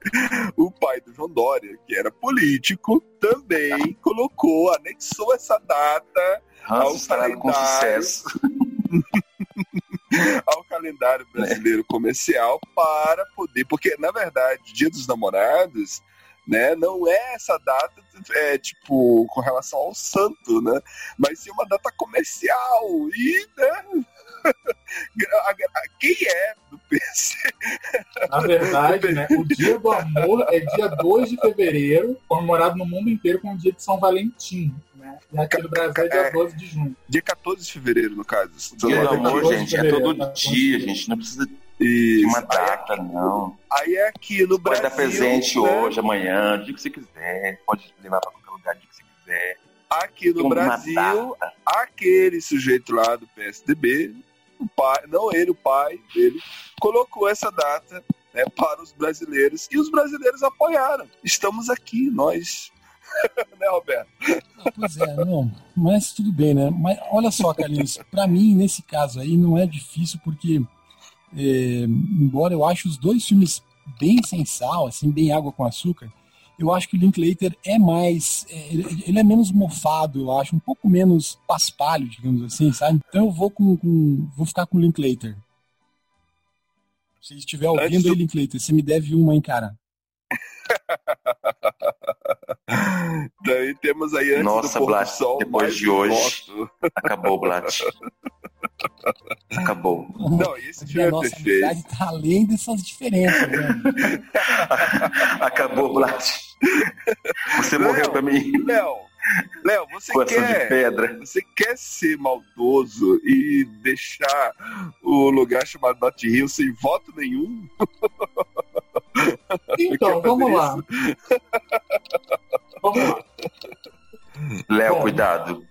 o pai do João Dória que era político também colocou anexou essa data Ranço ao instalado com calendário. sucesso. (laughs) ao calendário brasileiro comercial para poder, porque na verdade, Dia dos Namorados, né, não é essa data, é tipo com relação ao santo, né, mas sim uma data comercial e, né, (laughs) quem é Na verdade, né, o Dia do Amor é dia 2 de fevereiro, comemorado no mundo inteiro como o dia de São Valentim. Né? E aqui no Brasil é dia 12 de junho. Dia 14 de fevereiro, no caso. Dia do amor, 14 de gente, é todo tá? dia, gente. Não precisa de uma data, não. Aí é aqui no Pode Brasil. dar presente né? hoje, amanhã, o dia que você quiser. Pode levar pra qualquer lugar, o dia que você quiser. Aqui no Brasil, data. aquele sujeito lá do PSDB, o pai, não ele, o pai dele, colocou essa data né, para os brasileiros e os brasileiros apoiaram. Estamos aqui, nós. (laughs) né, Roberto? Ah, pois é, não, mas tudo bem, né? Mas olha só, Carlinhos, (laughs) pra mim, nesse caso aí, não é difícil, porque, é, embora eu ache os dois filmes bem sem sal, assim, bem água com açúcar, eu acho que o Linklater é mais. é, ele, é menos mofado, eu acho, um pouco menos paspalho, digamos assim, sabe? Então eu vou com. com- vou ficar com o Linklater. Se estiver ouvindo do- aí, Linklater, você me deve uma, hein, cara? (laughs) Daí temos aí antes Nossa, do sol, depois de hoje. Acabou, Blat. (laughs) Acabou. Não, esse a é nossa perfeito. amizade tá além dessas diferenças, né? (laughs) Acabou, Blat. Você Léo, morreu pra mim. Léo, Léo, você Coração de quer, pedra. você quer ser maldoso e deixar o lugar chamado Not Hill sem voto nenhum? (laughs) Então, vamos lá. Vamos lá. Léo, cuidado.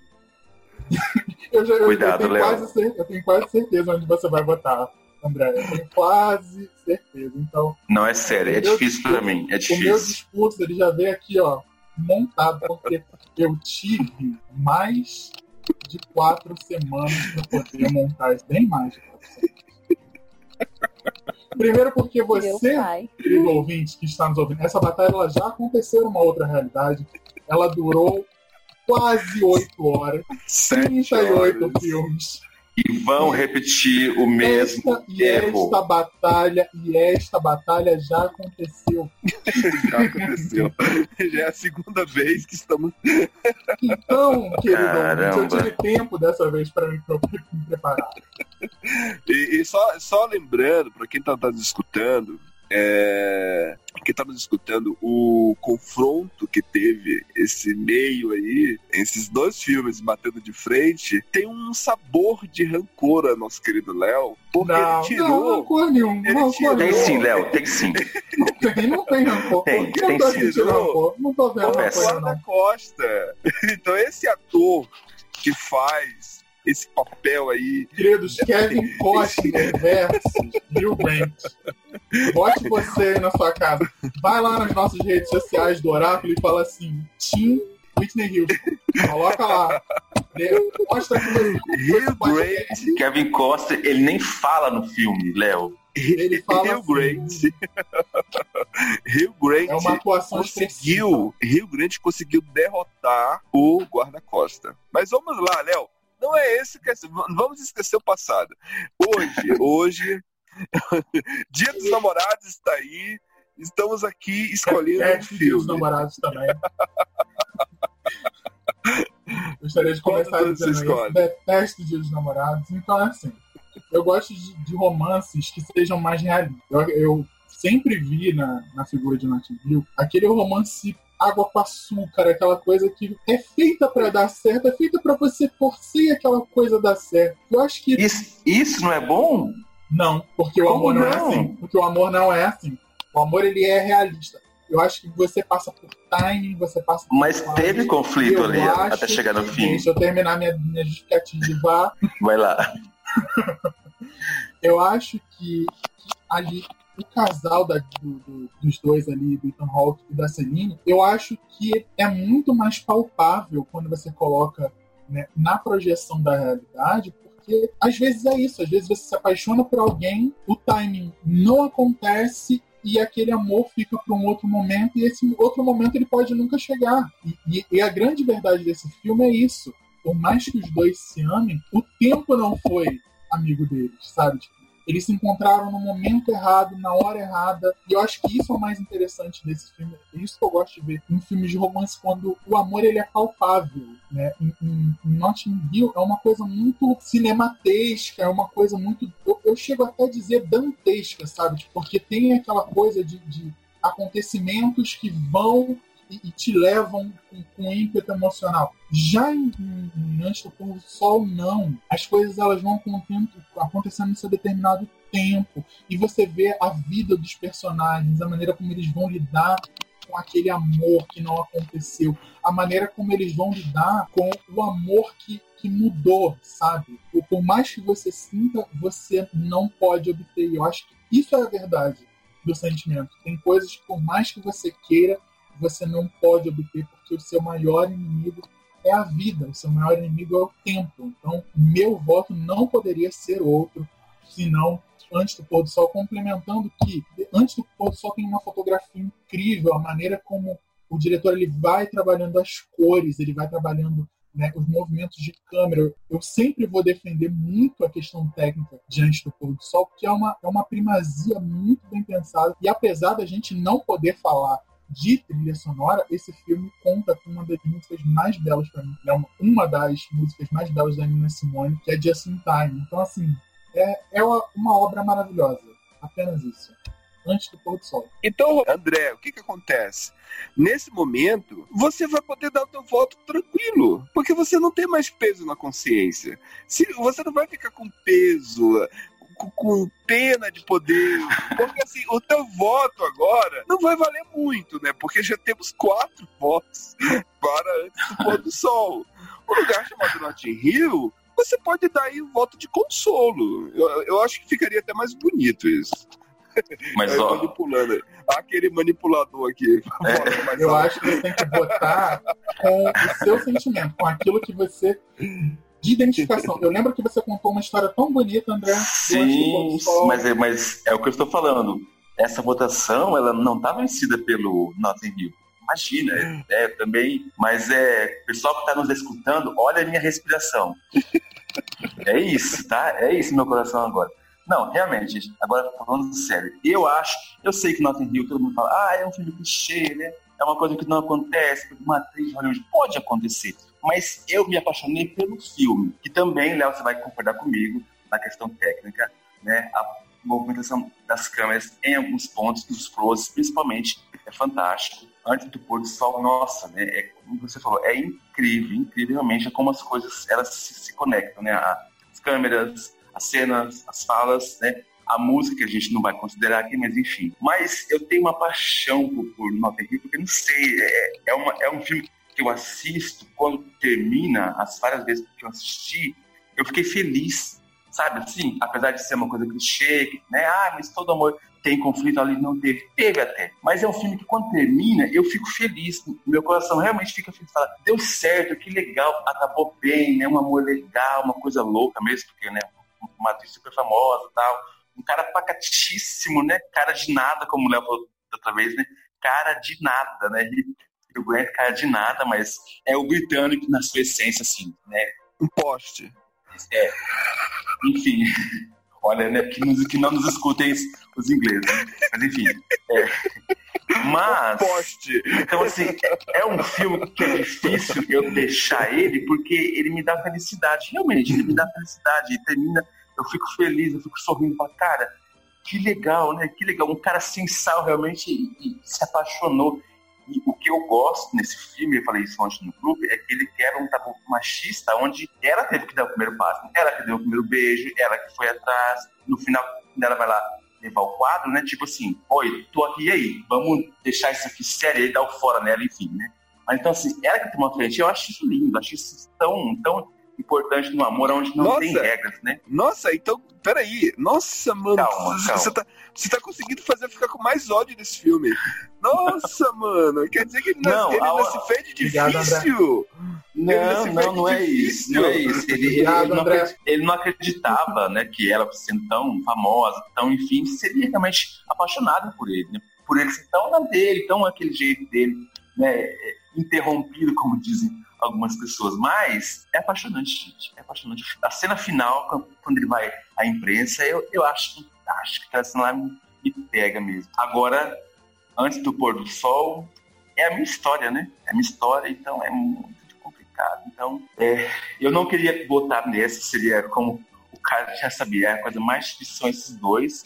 Eu, já, Cuidado, eu, tenho Léo. quase eu tenho quase certeza onde você vai votar, André. Eu tenho quase certeza. Então, Não, é sério, é difícil pra mim. É o meu difícil. discurso ele já veio aqui, ó, montado, porque eu tive mais de quatro semanas para poder montar isso, bem mais de quatro semanas. Primeiro porque você, querido ouvinte que está nos ouvindo, essa batalha ela já aconteceu numa outra realidade. Ela durou quase oito horas, Sete 38 horas. filmes. E vão repetir o mesmo Esta, e erro. esta batalha, e esta batalha já aconteceu. Já aconteceu. (laughs) Já é a segunda vez que estamos. Então, querido eu tive tempo dessa vez para me, pra me preparar. E, e só, só lembrando, para quem tá, tá nos escutando, é, quem tá nos escutando, o confronto que teve esse meio aí, esses dois filmes batendo de frente, tem um sabor de rancor a nosso querido Léo, porque não, ele não, tirou. rancor nenhum. ele Rancor tirou. Tem sim, Léo, tem sim. Não tem, não tem rancor. Tem, não tem tô sim. Não tô vendo rancor, não. guarda-costa. Então, esse ator que faz esse papel aí Queridos, Kevin (laughs) Costner versus Bill Grant. Bote você aí na sua casa. Vai lá nas nossas redes sociais do Oráculo e fala assim: Tim Whitney Houston. Coloca lá. De- Mostra que você Kevin Costa, ele nem fala no filme, Léo. Ele fala Hugh Grant. Hugh Grant É uma atuação conseguiu, Rio Grande conseguiu derrotar o guarda-costa. Mas vamos lá, Léo. Não é esse que é, vamos esquecer o passado. Hoje, (laughs) hoje, (laughs) Dia dos Namorados está aí. Estamos aqui escolhendo um Teste de dos filme. namorados também. (laughs) Gostaria de começar Qual dos dizendo? Detesto Dia dos Namorados. Então é assim. Eu gosto de, de romances que sejam mais realistas. Eu, eu sempre vi na, na figura de Nativille aquele romance água com açúcar, aquela coisa que é feita pra dar certo, é feita pra você torcer aquela coisa dar certo. Eu acho que Isso, isso não é bom? não, porque o Como amor não, é não? assim. Porque o amor não é assim. O amor ele é realista. Eu acho que você passa por timing, você passa por Mas fases. teve conflito Eu ali até chegar no que- fim. Deixa eu terminar minha, minha justificativa. Vai lá. (laughs) Eu acho que, que ali o casal da- do- do- dos dois ali, do Ethan Hawke e da Celine, eu acho que é muito mais palpável quando você coloca né, na projeção da realidade, porque às vezes é isso, às vezes você se apaixona por alguém, o timing não acontece e aquele amor fica para um outro momento e esse outro momento ele pode nunca chegar. E, e- e a grande verdade desse filme é isso. Por mais que os dois se amem, o tempo não foi amigo deles, sabe? Tipo, Eles se encontraram no momento errado, na hora errada. E eu acho que isso é o mais interessante desse filme. É isso que eu gosto de ver em filmes de romance, quando o amor ele é palpável. Né? Em, em, em Notting Hill é uma coisa muito cinematesca, é uma coisa muito. Eu, eu chego até a dizer dantesca, sabe? Porque tem aquela coisa de, de acontecimentos que vão e, e te levam com, com ímpeto emocional. Já em, em, em Antes do Sol, não. As coisas elas vão acontecendo, em seu determinado tempo. E você vê a vida dos personagens, a maneira como eles vão lidar com aquele amor que não aconteceu, a maneira como eles vão lidar com o amor que, que mudou, sabe? Por, mais que você sinta, você não pode obter. Eu acho que isso é a verdade do sentimento. Tem coisas que, por mais que você queira, você não pode obter, porque o seu maior inimigo é a vida, o seu maior inimigo é o tempo. Então, meu voto não poderia ser outro, senão Antes do Pôr do Sol, complementando que Antes do Pôr do Sol tem uma fotografia incrível, a maneira como o diretor ele vai trabalhando as cores, ele vai trabalhando né, os movimentos de câmera. Eu sempre vou defender muito a questão técnica diante do pôr do sol, porque é uma, é uma primazia muito bem pensada. E apesar da gente não poder falar de trilha sonora, esse filme conta com uma das músicas mais belas para mim. É uma, uma das músicas mais belas da Nina Simone, que é Just in Time. Então, assim, é, é uma, uma obra maravilhosa. Apenas isso. Antes do pôr do sol. Então, André, o que que acontece? Nesse momento, você vai poder dar o teu voto tranquilo, porque você não tem mais peso na consciência. Se você não vai ficar com peso, com, com pena de poder, porque assim, o teu voto agora não vai valer muito, né? Porque já temos quatro votos para antes do pôr do sol. O lugar chamado Notting Hill, você pode dar aí o voto de consolo. Eu, eu acho que ficaria até mais bonito isso. Mas, Aí, ó, manipulando. Aquele manipulador aqui. É. Mas, Eu acho que você tem que botar com o seu sentimento, com aquilo que você. De identificação. Eu lembro que você contou uma história tão bonita, André. sim, mas é, mas é o que eu estou falando. Essa votação, ela não está vencida pelo Notting Hill. Imagina, é, também, mas é, pessoal que está nos escutando, olha a minha respiração. (laughs) É isso, tá? É isso meu coração agora. Não, realmente, gente, agora falando sério, eu acho, eu sei que Notting Hill, todo mundo fala, ah, é um filme clichê, né? É uma coisa que não acontece, uma atriz de Hollywood pode acontecer. Mas eu me apaixonei pelo filme, que também, Léo, você vai concordar comigo na questão técnica, né? A movimentação das câmeras em alguns pontos, dos closes, principalmente, é fantástico. Antes do pôr do sol, nossa, né? É, como você falou, é incrível, incrível realmente como as coisas elas se, se conectam, né? As câmeras, as cenas, as falas, né? A música que a gente não vai considerar aqui, mas enfim. Mas eu tenho uma paixão por, por Notting Hill, porque não sei, é, é, uma, é um filme que eu assisto, quando termina, as várias vezes que eu assisti, eu fiquei feliz, sabe assim? Apesar de ser uma coisa clichê, que, né? Ah, mas todo amor tem conflito ali, não teve. Teve até. Mas é um filme que quando termina, eu fico feliz. Meu coração realmente fica feliz. Fala, deu certo, que legal, acabou bem, né? Um amor legal, uma coisa louca mesmo, porque, né? Uma atriz super famosa tal. Um cara pacatíssimo, né? Cara de nada, como o Léo falou outra vez, né? Cara de nada, né? E o Grant, cara de nada, mas é o britânico na sua essência, assim, né? um poste. É. Enfim. (laughs) Olha, né? Que, nos- que não nos escutem os- ingleses. né? Mas enfim. é. Mas. Poste. Então, assim, é um filme que é difícil eu deixar ele, porque ele me dá felicidade. Realmente, ele me dá felicidade. E termina, eu fico feliz, eu fico sorrindo. Falo, cara, que legal, né? Que legal. Um cara sem sal realmente e, e se apaixonou. E o que eu gosto nesse filme, eu falei isso ontem no grupo, é que ele quebra um tabu machista, onde ela teve que dar o primeiro passo, ela que deu o primeiro beijo, ela que foi atrás. No final, ela vai lá levar o quadro, né? Tipo assim, oi, tô aqui e aí, vamos deixar isso aqui sério e dar o fora nela, enfim, né? Mas então, assim, ela que tomou a frente, eu acho isso lindo, acho isso tão, tão importante no amor, onde não Nossa. tem regras, né? Nossa, então, peraí. Nossa, mano. Calma, você, calma. Você, tá, você tá conseguindo fazer eu ficar com mais ódio desse filme. Nossa, (laughs) mano. Quer dizer que ele, Não, ele ainda se fez de difícil. Não, Ele não, não é isso, não é isso. Ele, não, ele não acreditava, né, que ela sendo tão famosa, tão, enfim, seria realmente apaixonada por ele, né? Por ele ser tão na dele, tão aquele jeito dele, né, é, interrompido, como dizem algumas pessoas, mas é apaixonante, gente. É apaixonante. A cena final, quando- ele vai à imprensa, eu, eu acho fantástico. Aquela cena lá me, me pega mesmo. Agora, antes do pôr do sol, é a minha história, né? É a minha história, então é muito complicado. Então, é, eu não queria botar nessa, seria como o cara já sabia, é a coisa mais difícil são esses dois,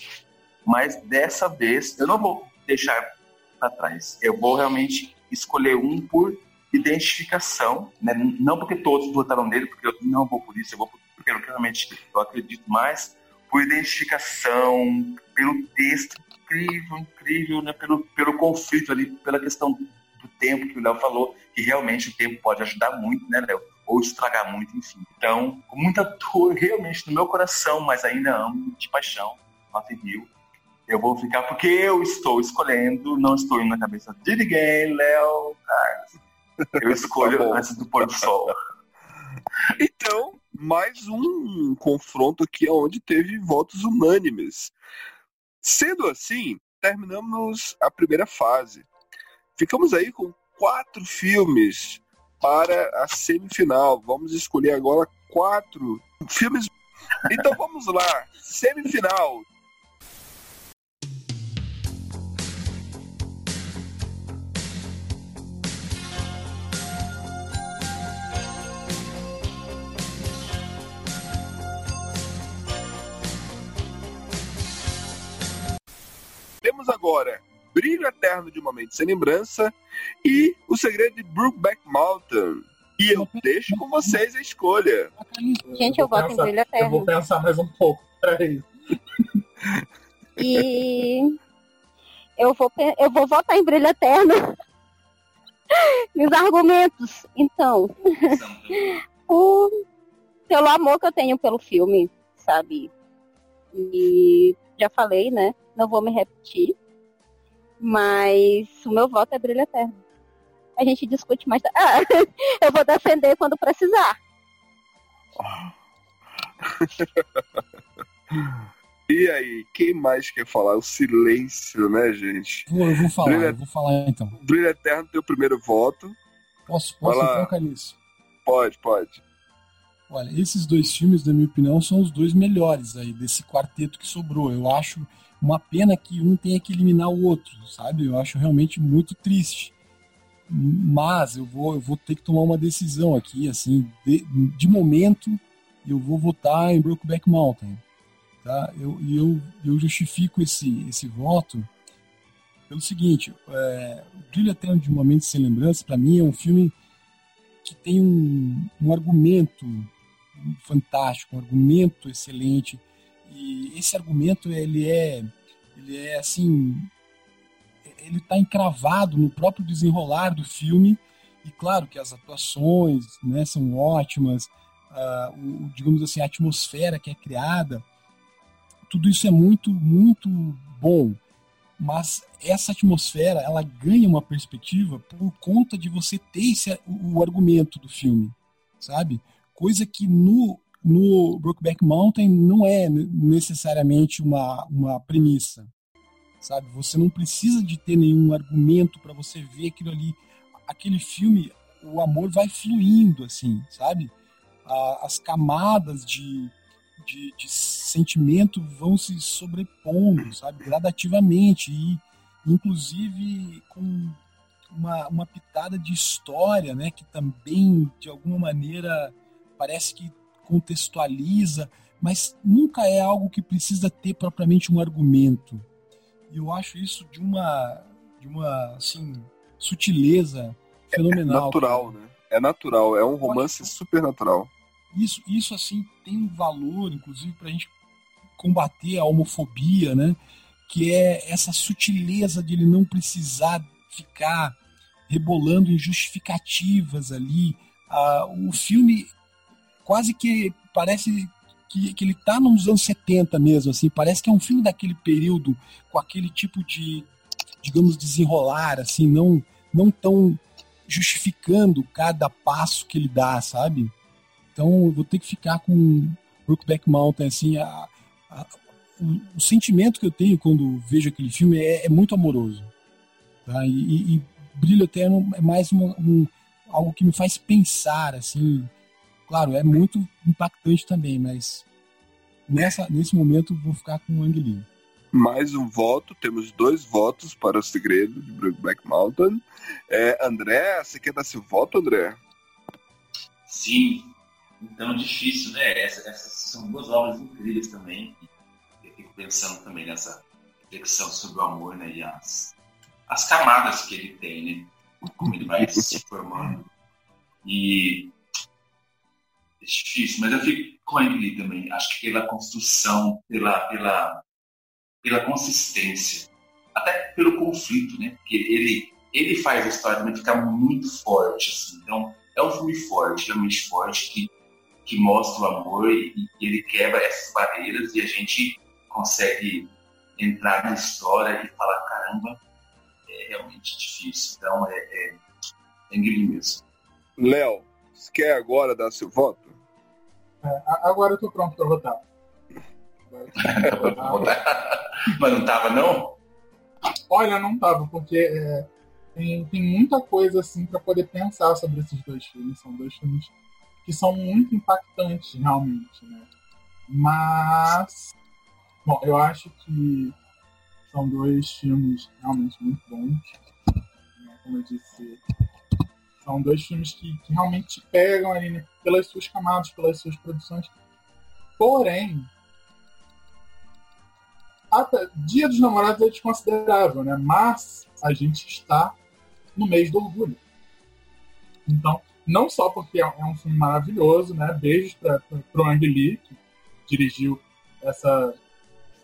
mas dessa vez eu não vou deixar para trás. Eu vou realmente escolher um por identificação, né? não porque todos votaram nele, porque eu não vou por isso, eu vou por- porque realmente eu acredito mais, por identificação, pelo texto incrível, incrível, né? pelo, pelo conflito ali, pela questão do tempo que o Léo falou, que realmente o tempo pode ajudar muito, né, Léo? Ou estragar muito, enfim. Então, com muita dor realmente no meu coração, mas ainda amo de paixão, Notting Hill. Eu vou ficar porque eu estou escolhendo, não estou indo na cabeça de ninguém, Léo. Eu escolho Tá antes do pôr do sol. (laughs) Então, mais um confronto aqui onde teve votos unânimes. Sendo assim, terminamos a primeira fase. Ficamos aí com quatro filmes para a semifinal. Vamos escolher agora quatro filmes. Então vamos lá, semifinal. Temos agora Brilho Eterno de uma Mente Sem Lembrança e O Segredo de Brookback Mountain. E eu deixo com vocês a escolha. Gente, eu vou voto em Brilho Eu vou Eterno. pensar mais um pouco. Peraí. (laughs) E eu vou, eu vou votar em Brilho Eterno. (laughs) Os argumentos, então, (laughs) o, pelo amor que eu tenho pelo filme, sabe? E já falei, né? Não vou me repetir. Mas o meu voto é Brilho Eterno. A gente discute mais. Ah, (laughs) eu vou defender quando precisar. (laughs) E aí, quem mais quer falar? O silêncio, né, gente? Vou, eu vou falar, Brilha- eu vou falar então. Brilho Eterno, teu primeiro voto. Posso, posso focar nisso? Pode, pode. Olha, esses dois filmes, na minha opinião, são os dois melhores aí desse quarteto que sobrou. Eu acho uma pena que um tenha que eliminar o outro, sabe? Eu acho realmente muito triste. Mas eu vou, eu vou ter que tomar uma decisão aqui, assim, de, de momento, eu vou votar em Brokeback Mountain, tá? Eu, eu, eu justifico esse, esse voto pelo seguinte, é, o Brilho Eterno de Momentos Sem Lembrança, para mim, é um filme que tem um, um argumento fantástico, um argumento excelente. E esse argumento ele é, ele é assim, ele está encravado no próprio desenrolar do filme. E claro que as atuações, né, são ótimas, ah, o, digamos assim, a atmosfera que é criada, tudo isso é muito, muito bom. Mas essa atmosfera, ela ganha uma perspectiva por conta de você ter esse, o, o argumento do filme, sabe? Coisa que no, no Brokeback Mountain não é necessariamente uma, uma premissa, sabe? Você não precisa de ter nenhum argumento para você ver aquilo ali. Aquele filme, o amor vai fluindo, assim, sabe? As camadas de, de, de sentimento vão se sobrepondo, sabe? Gradativamente e, inclusive, com uma, uma pitada de história, né? Que também, de alguma maneira, parece que contextualiza, mas nunca é algo que precisa ter propriamente um argumento. E eu acho isso de uma, de uma assim, sutileza fenomenal. Natural, né? É natural, é um romance super natural. Isso, isso assim tem um valor, inclusive, para a gente combater a homofobia, né? Que é essa sutileza de ele não precisar ficar rebolando em justificativas ali. Ah, o filme quase que parece que, que ele tá nos anos 70 mesmo, assim, parece que é um filme daquele período com aquele tipo de, digamos, desenrolar, assim, não, não tão justificando cada passo que ele dá, sabe? Então eu vou ter que ficar com Brookback Mountain, assim, a, a, o, o, sentimento que eu tenho quando vejo aquele filme é, é muito amoroso. Tá? E, e, e, Brilho Eterno é mais uma, um, algo que me faz pensar, assim. Claro, é muito impactante também, mas nessa, nesse momento vou ficar com o Ang Lee. Mais um voto, temos dois votos para o segredo de Brokeback Mountain. É, André, você quer dar seu voto, André? Sim, então difícil, né? Essa- essas são duas obras incríveis também. Eu fico pensando também nessa reflexão sobre o amor, né? E as, as camadas que ele tem, né? Como ele vai se formando. E difícil, mas eu fico com a Emily também. Acho que pela construção, pela, pela, pela consistência, até pelo conflito, né? Porque ele, ele faz a história também ficar muito forte, assim. Então, é um filme forte, realmente forte, que, que mostra o amor e, e ele quebra essas barreiras e a gente consegue entrar na história e falar, caramba, é realmente difícil. Então, é, é, é mesmo. Léo, você quer agora dar seu voto? É, agora eu tô pronto pra votar. (laughs) Mas não tava, não? Olha, não tava, porque é, tem, tem muita coisa assim para poder pensar sobre esses dois filmes. São dois filmes que são muito impactantes, realmente, né? Mas, bom, eu acho que são dois filmes realmente muito bons. né? Como eu disse, são dois filmes que, que realmente te pegam ali né? Pelas suas camadas, pelas suas produções. Porém, até- Dia dos Namorados é desconsiderável, né? Mas a gente está no mês do orgulho. Então, não só porque é é um filme maravilhoso, né? Beijos para o Ang Lee, que dirigiu essa,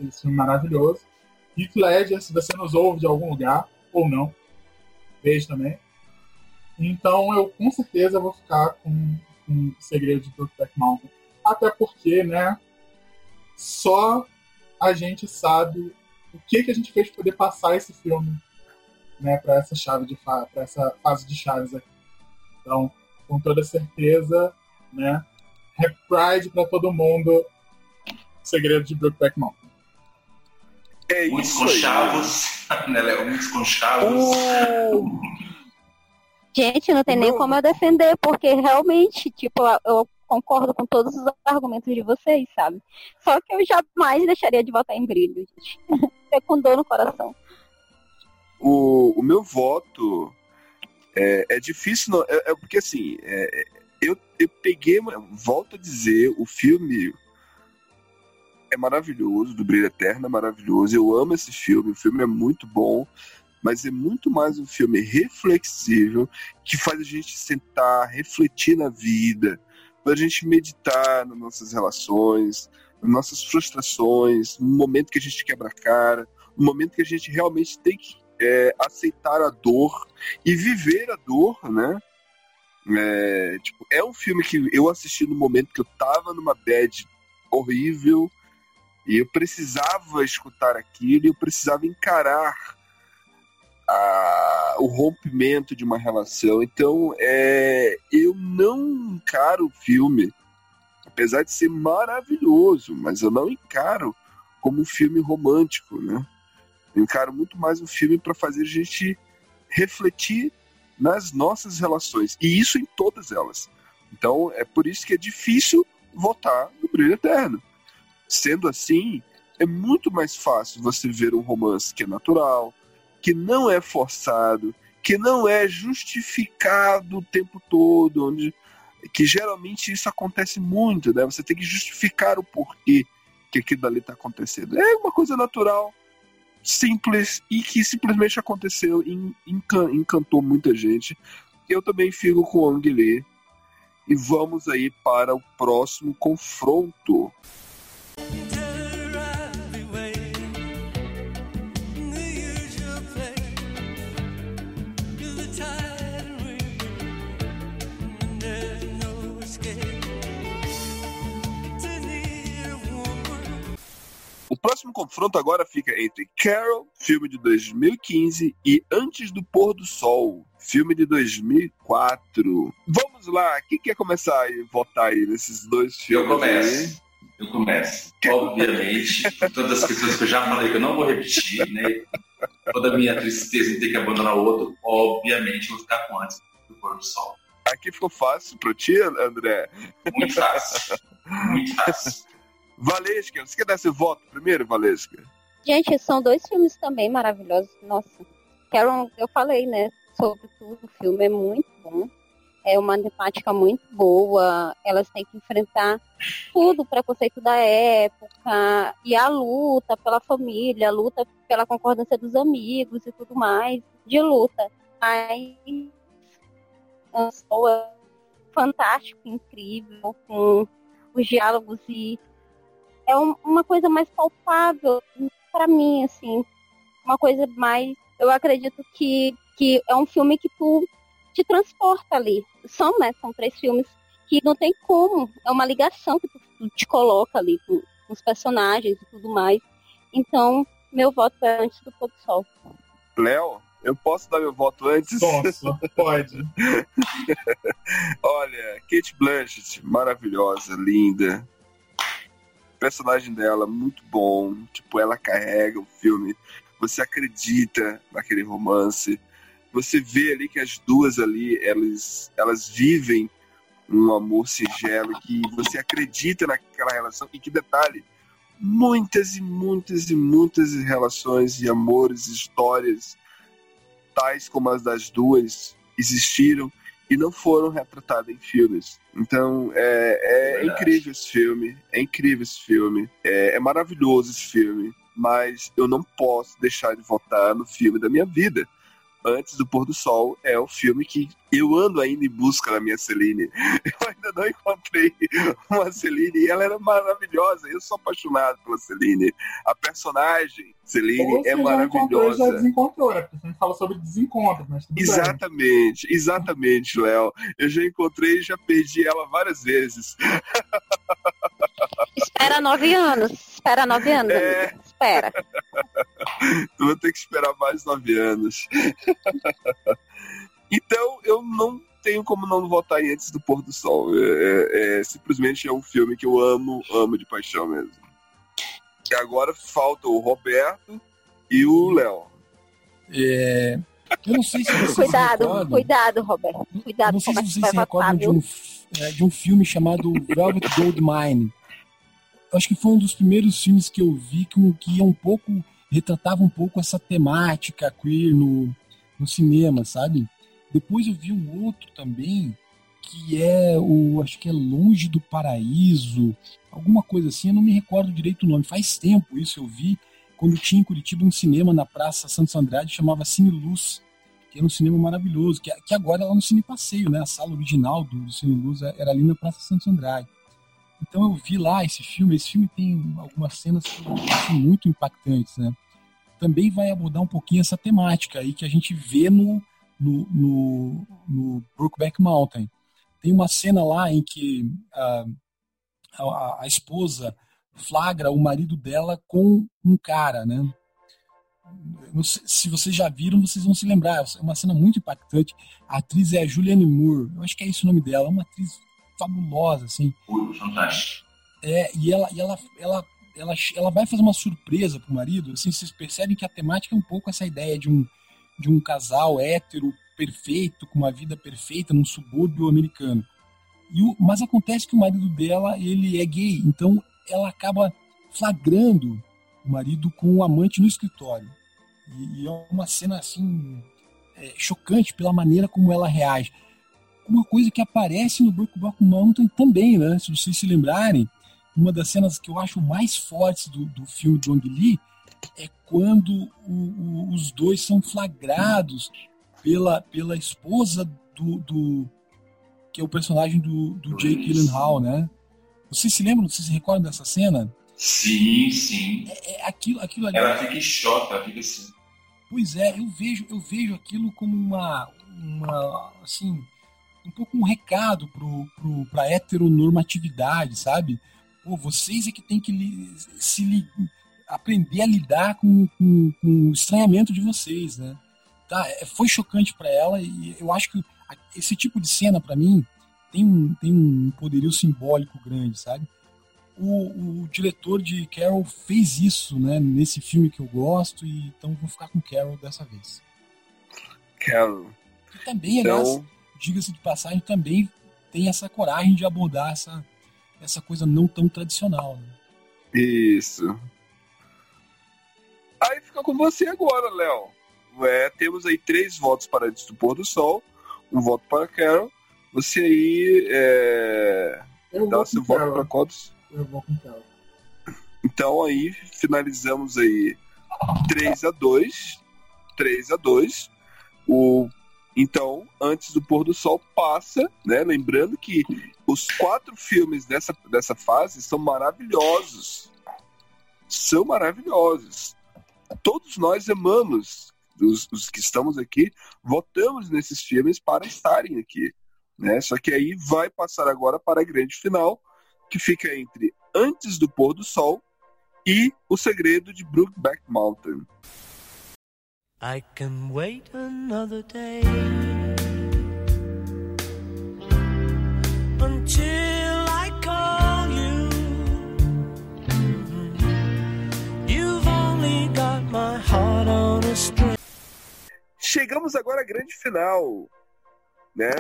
esse filme maravilhoso. Heath Ledger, se você nos ouve de algum lugar, ou não, beijo também. Então, eu com certeza vou ficar com, com o Segredo de Brokeback Mountain. Até porque, né? Só a gente sabe o que, que a gente fez para poder passar esse filme né, para essa chave de para essa fase de chaves aqui. Então, com toda certeza, né, Happy Pride para todo mundo. Segredo de Brokeback Mountain. É Muitos isso aí. conchavos, (laughs) né, Léo? Muitos conchavos. Uh, (laughs) Gente, não tem nem Não. como eu defender, porque realmente, tipo, eu concordo com todos os argumentos de vocês, sabe? Só que eu jamais deixaria de votar em brilho, gente. (laughs) É com dor no coração. o, o meu voto é, é difícil, não, é, é porque assim, é, é, eu, eu peguei, volto a dizer, o filme é maravilhoso, do Brilho Eterno é maravilhoso, eu amo esse filme, o filme é muito bom, mas é muito mais um filme reflexível, que faz a gente sentar, refletir na vida, para a gente meditar nas nossas relações, nas nossas frustrações, no momento que a gente quebra a cara, no momento que a gente realmente tem que é, aceitar a dor e viver a dor, né? É, tipo, é um filme que eu assisti no momento que eu tava numa bad horrível e eu precisava escutar aquilo e eu precisava encarar a- o rompimento de uma relação. Então, é, eu não encaro o filme, apesar de ser maravilhoso, mas eu não encaro como um filme romântico, né? Eu encaro muito mais um filme para fazer a gente refletir nas nossas relações. E isso em todas elas. Então é por isso que é difícil votar no Brilho Eterno. Sendo assim, é muito mais fácil você ver um romance que é natural, que não é forçado, que não é justificado o tempo todo, onde que geralmente isso acontece muito, né? Você tem que justificar o porquê que aquilo dali está acontecendo. É uma coisa natural, simples e que simplesmente aconteceu e encan- encantou muita gente. Eu também fico com o Ang. E vamos aí para o próximo confronto. Próximo confronto agora fica entre Carol, filme de 2015, e Antes do Pôr do Sol, filme de 2004. Vamos lá, quem quer começar a votar aí nesses dois Eu filmes? começo. Eu começo. Obviamente, por todas as questões que eu já falei que eu não vou repetir, né? Toda a minha tristeza em ter que abandonar o outro, obviamente eu vou ficar com antes do pôr do sol. Aqui ficou fácil pro ti, André. Muito fácil. Muito fácil. Valesca, você quer dar seu voto primeiro, Valesca? Gente, são dois filmes também maravilhosos. Nossa, Carol, eu falei, né, sobre tudo. O filme é muito bom. É uma temática muito boa. Elas têm que enfrentar tudo, o preconceito da época e a luta pela família, a luta pela concordância dos amigos e tudo mais, de luta. Mas uma pessoa fantástico, incrível, com os diálogos e é um- uma coisa mais palpável para mim, assim, uma coisa mais, eu acredito que, que é um filme que tu te transporta ali. São, né, são três filmes que não tem como, é uma ligação que tu, tu te coloca ali com, com os personagens e tudo mais. Então, meu voto é antes do pôr do sol. Léo, eu posso dar meu voto antes? Posso, pode. (laughs) Olha, Kate Blanchett, maravilhosa, linda. Personagem dela, muito bom. Tipo, ela carrega o filme. Você acredita naquele romance. Você vê ali que as duas ali, elas, elas vivem um amor singelo, que você acredita naquela relação. E que detalhe, muitas e muitas e muitas relações e amores, histórias, tais como as das duas, existiram e não foram retratadas em filmes. Então é, é Verdade. incrível esse filme, é incrível esse filme, é, é maravilhoso esse filme, mas eu não posso deixar de votar no filme da minha vida. Antes do Pôr do Sol é o filme que eu ando ainda em busca da minha Celine. (laughs) Eu ainda não encontrei uma Celine e ela era maravilhosa. Eu sou apaixonado pela Celine. A personagem Celine é e já maravilhosa. desencontrou, né? Porque você fala sobre desencontro, mas tudo bem. Exatamente, exatamente, Léo. Eu já encontrei e já perdi ela várias vezes. Espera nove anos. Espera nove anos, É. Espera. (laughs) Eu vou ter que esperar mais nove anos. (laughs) então, eu não tenho como não votar em Antes do Pôr do Sol. É, é- é- simplesmente é um filme que eu amo, amo de paixão mesmo. E agora falta o Roberto e o Léo. É, eu não sei se vocês Cuidado, recordam, cuidado, Roberto. eu Cuidado não sei como é se que vocês vai se recordam de um, é, de um filme chamado Velvet Goldmine. Acho que foi um dos primeiros filmes que eu vi que, que um pouco retratava um pouco essa temática queer no, no cinema, sabe? Depois eu vi um outro também que é o acho que é Longe do Paraíso, alguma coisa assim, eu não me recordo direito o nome. Faz tempo isso eu vi quando tinha em Curitiba um cinema na Praça Santos Andrade chamava Cine Luz, que era um cinema maravilhoso, que, que agora é lá no Cine Passeio, né? A sala original do, do Cine Luz era ali na Praça Santos Andrade. Então eu vi lá esse filme, esse filme tem algumas cenas acho muito impactantes, né? Também vai abordar um pouquinho essa temática aí que a gente vê no, no, no, no Brokeback Mountain. Tem uma cena lá em que ah, a, a esposa flagra o marido dela com um cara, né? Se vocês já viram, vocês vão se lembrar. É uma cena muito impactante. A atriz é a Julianne Moore. Eu acho que é esse o nome dela. É uma atriz fabulosa, assim. Fantástico. É, e ela, e ela, ela, ela, ela vai fazer uma surpresa pro marido. Assim, vocês percebem que a temática é um pouco essa ideia de um, de um casal hétero perfeito, com uma vida perfeita num subúrbio americano. E o, mas acontece que o marido dela, ele é gay, então ela acaba flagrando o marido com o amante no escritório. E, e é uma cena assim é, chocante pela maneira como ela reage. Uma coisa que aparece no Brokeback Mountain também, né? Se vocês se lembrarem, uma das cenas que eu acho mais fortes do, do filme do Ang Lee é quando o- o- os dois são flagrados pela, pela esposa do, do- que é o personagem do, do Jake Gyllenhaal, né? Vocês se lembram? Vocês se recordam dessa cena? Sim, sim. É aquilo, aquilo ali. Ela fica em choque, ela fica assim. Pois é, eu vejo, eu vejo aquilo como uma, uma assim, um pouco um recado pro, pro, pra heteronormatividade, sabe? Pô, vocês é que tem que li- se li- aprender a lidar com, com, com o estranhamento de vocês, né? Tá, é, foi chocante para ela e eu acho que esse tipo de cena, para mim, tem um, tem um poderio simbólico grande, sabe? O, o diretor de Carol fez isso, né? Nesse filme que eu gosto, e então vou ficar com Carol dessa vez. Carol. E também, aliás, Então, diga-se de passagem, também tem essa coragem de abordar essa, essa coisa não tão tradicional. Né? Isso. Aí fica com você agora, Léo. É, temos aí três votos para Antes do Pôr do Sol, um voto para Carol. Você aí é, Eu dá seu voto para quantos? Eu vou com Carol. Então aí finalizamos aí 3 a 2 3 a 2 o Então, antes do pôr do sol passa, né? Lembrando que os quatro filmes dessa, dessa fase são maravilhosos. São maravilhosos. Todos nós amamos, os, os que estamos aqui, votamos nesses filmes para estarem aqui. Né? Só que aí vai passar agora para a grande final, que fica entre Antes do Pôr do Sol e O Segredo de Brookback Mountain. I can wait another day until I call you. You've only got my heart on a string. Chegamos agora à grande final, né?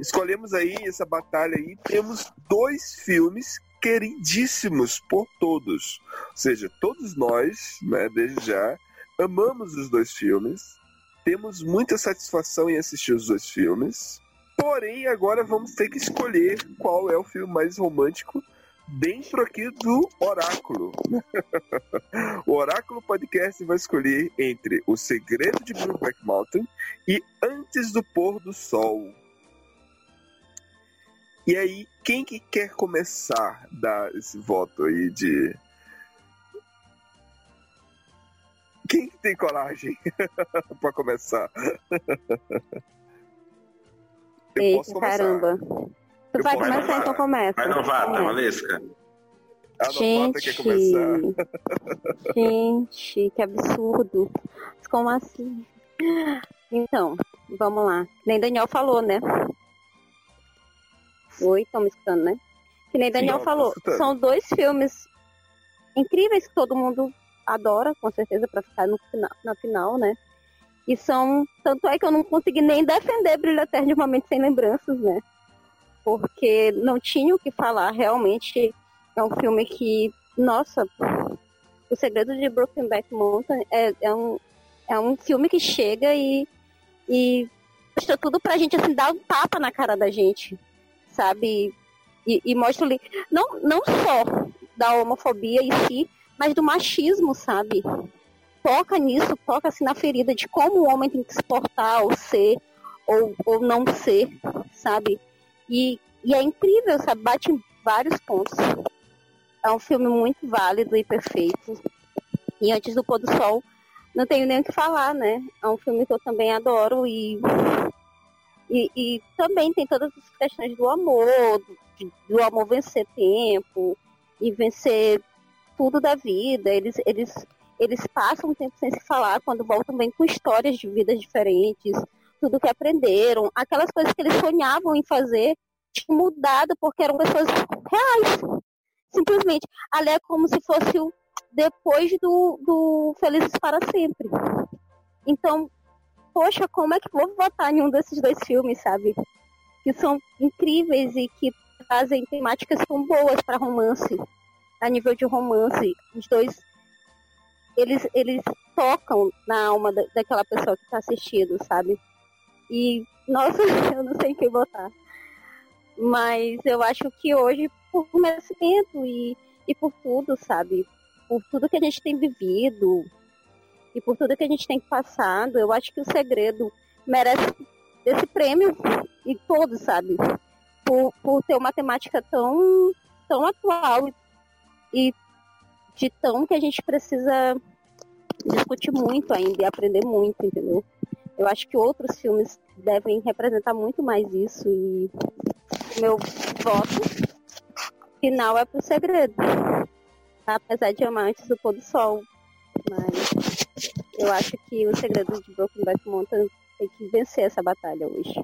Escolhemos aí essa batalha aí, temos dois filmes queridíssimos por todos. Ou seja, todos nós, né, desde já, amamos os dois filmes. Temos muita satisfação em assistir os dois filmes. Porém, agora vamos ter que escolher qual é o filme mais romântico dentro aqui do Oráculo. (laughs) o Oráculo Podcast vai escolher entre O Segredo de Brookback Mountain e Antes do Pôr do Sol. E aí, quem que quer começar a dar esse voto aí de. Quem que tem coragem (laughs) pra começar? Eu Eita, posso começar. caramba. Tu Eu vai posso começar, então começa. Vai novata, Começa. Valesca. A Gente, quer começar. gente, que absurdo. Mas Como assim? Então, vamos lá. Nem Daniel falou, né? Oi, estão me escutando, né? Que nem Daniel Não, falou. São dois filmes incríveis que todo mundo adora, com certeza, pra ficar no final, na final, né? E são. Tanto é que eu não consegui nem defender Brilho Eterno de Momento Sem Lembranças, né? Porque não tinha o que falar. Realmente é um filme que. Nossa, O Segredo de Brokenback Mountain é, é, um, é um filme que chega e, e mostra tudo pra gente, assim, dar um tapa na cara da gente, sabe? E, e mostra ali, não, não só da homofobia em si, mas do machismo, sabe? Toca nisso, toca assim na ferida de como o homem tem que se portar, ou ser, ou, ou não ser, sabe? E, e é incrível, sabe? Bate em vários pontos. É um filme muito válido e perfeito. E antes do pôr do sol, não tenho nem o que falar, né? É um filme que eu também adoro e, e, e também tem todas as questões do amor, do, do amor vencer tempo e vencer tudo da vida. Eles, eles, eles passam um tempo sem se falar, quando voltam bem com histórias de vidas diferentes, tudo que aprenderam, aquelas coisas que eles sonhavam em fazer, tinham mudado porque eram pessoas reais. Simplesmente. Ali é como se fosse o depois do, do Felizes para Sempre. Então, poxa, como é que vou votar em um desses dois filmes, sabe? Que são incríveis e que trazem temáticas tão boas para romance. A nível de romance, os dois eles, eles tocam na alma da, daquela pessoa que está assistindo, sabe? E, nossa, (laughs) eu não sei quem votar. Mas eu acho que hoje, por merecimento e, e por tudo, sabe? Por tudo que a gente tem vivido e por tudo que a gente tem passado, eu acho que o segredo merece esse prêmio e todos, sabe? Por, por ter uma temática tão, tão atual e de tão que a gente precisa discutir muito ainda e aprender muito, entendeu? Eu acho que outros filmes devem representar muito mais isso e meu voto final é pro segredo. Apesar de amar antes do pôr do sol. Mas eu acho que o segredo de Broken Back Mountain tem que vencer essa batalha hoje.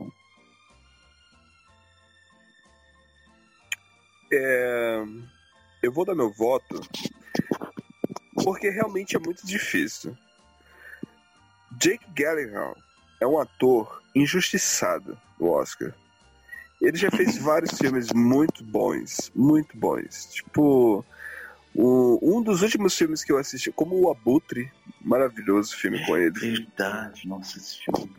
É, eu vou dar meu voto porque realmente é muito difícil. Jake Gyllenhaal é um ator injustiçado no Oscar. Ele já fez (laughs) vários filmes muito bons, muito bons. Tipo, o- um dos últimos filmes que eu assisti, como o Abutre, maravilhoso filme com ele. Verdade, nossa, esse filme.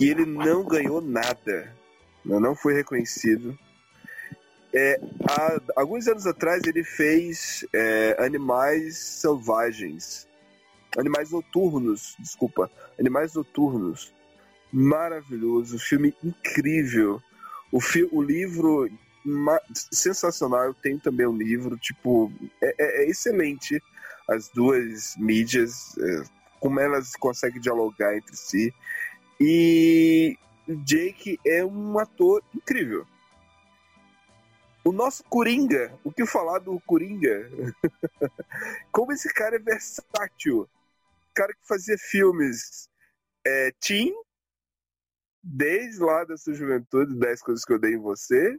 E ele não ganhou nada, não foi reconhecido. É, há alguns anos atrás ele fez é, Animais Selvagens, Animais Noturnos, desculpa, Animais Noturnos, maravilhoso, filme incrível. O, fi o livro sensacional, eu tenho também um livro, tipo, é, é- é excelente as duas mídias, é, como elas conseguem dialogar entre si. E Jake é um ator incrível. O nosso Coringa, o que falar do Coringa? (laughs) Como esse cara é versátil. Cara que fazia filmes é, teen, desde lá da sua juventude, 10 coisas que eu dei em você.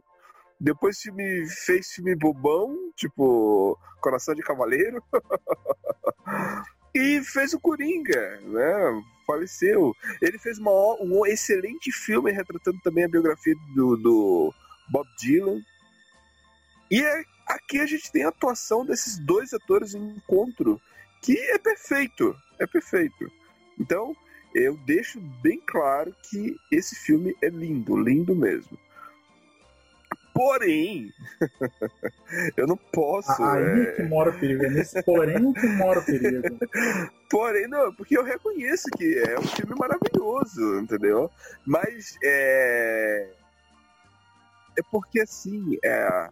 Depois filme, fez filme bobão, tipo Coração de Cavaleiro. (laughs) e fez o Coringa, né? Faleceu. Ele fez uma, um excelente filme retratando também a biografia do, do Bob Dylan. E é- aqui a gente tem a atuação desses dois atores em encontro, que é perfeito. É perfeito. Então, eu deixo bem claro que esse filme é lindo, lindo mesmo. Porém, (laughs) eu não posso. Aí é, que mora o perigo, é nesse porém que mora o perigo. (laughs) Porém, não, porque eu reconheço que é um filme maravilhoso, entendeu? Mas é. É porque assim, é...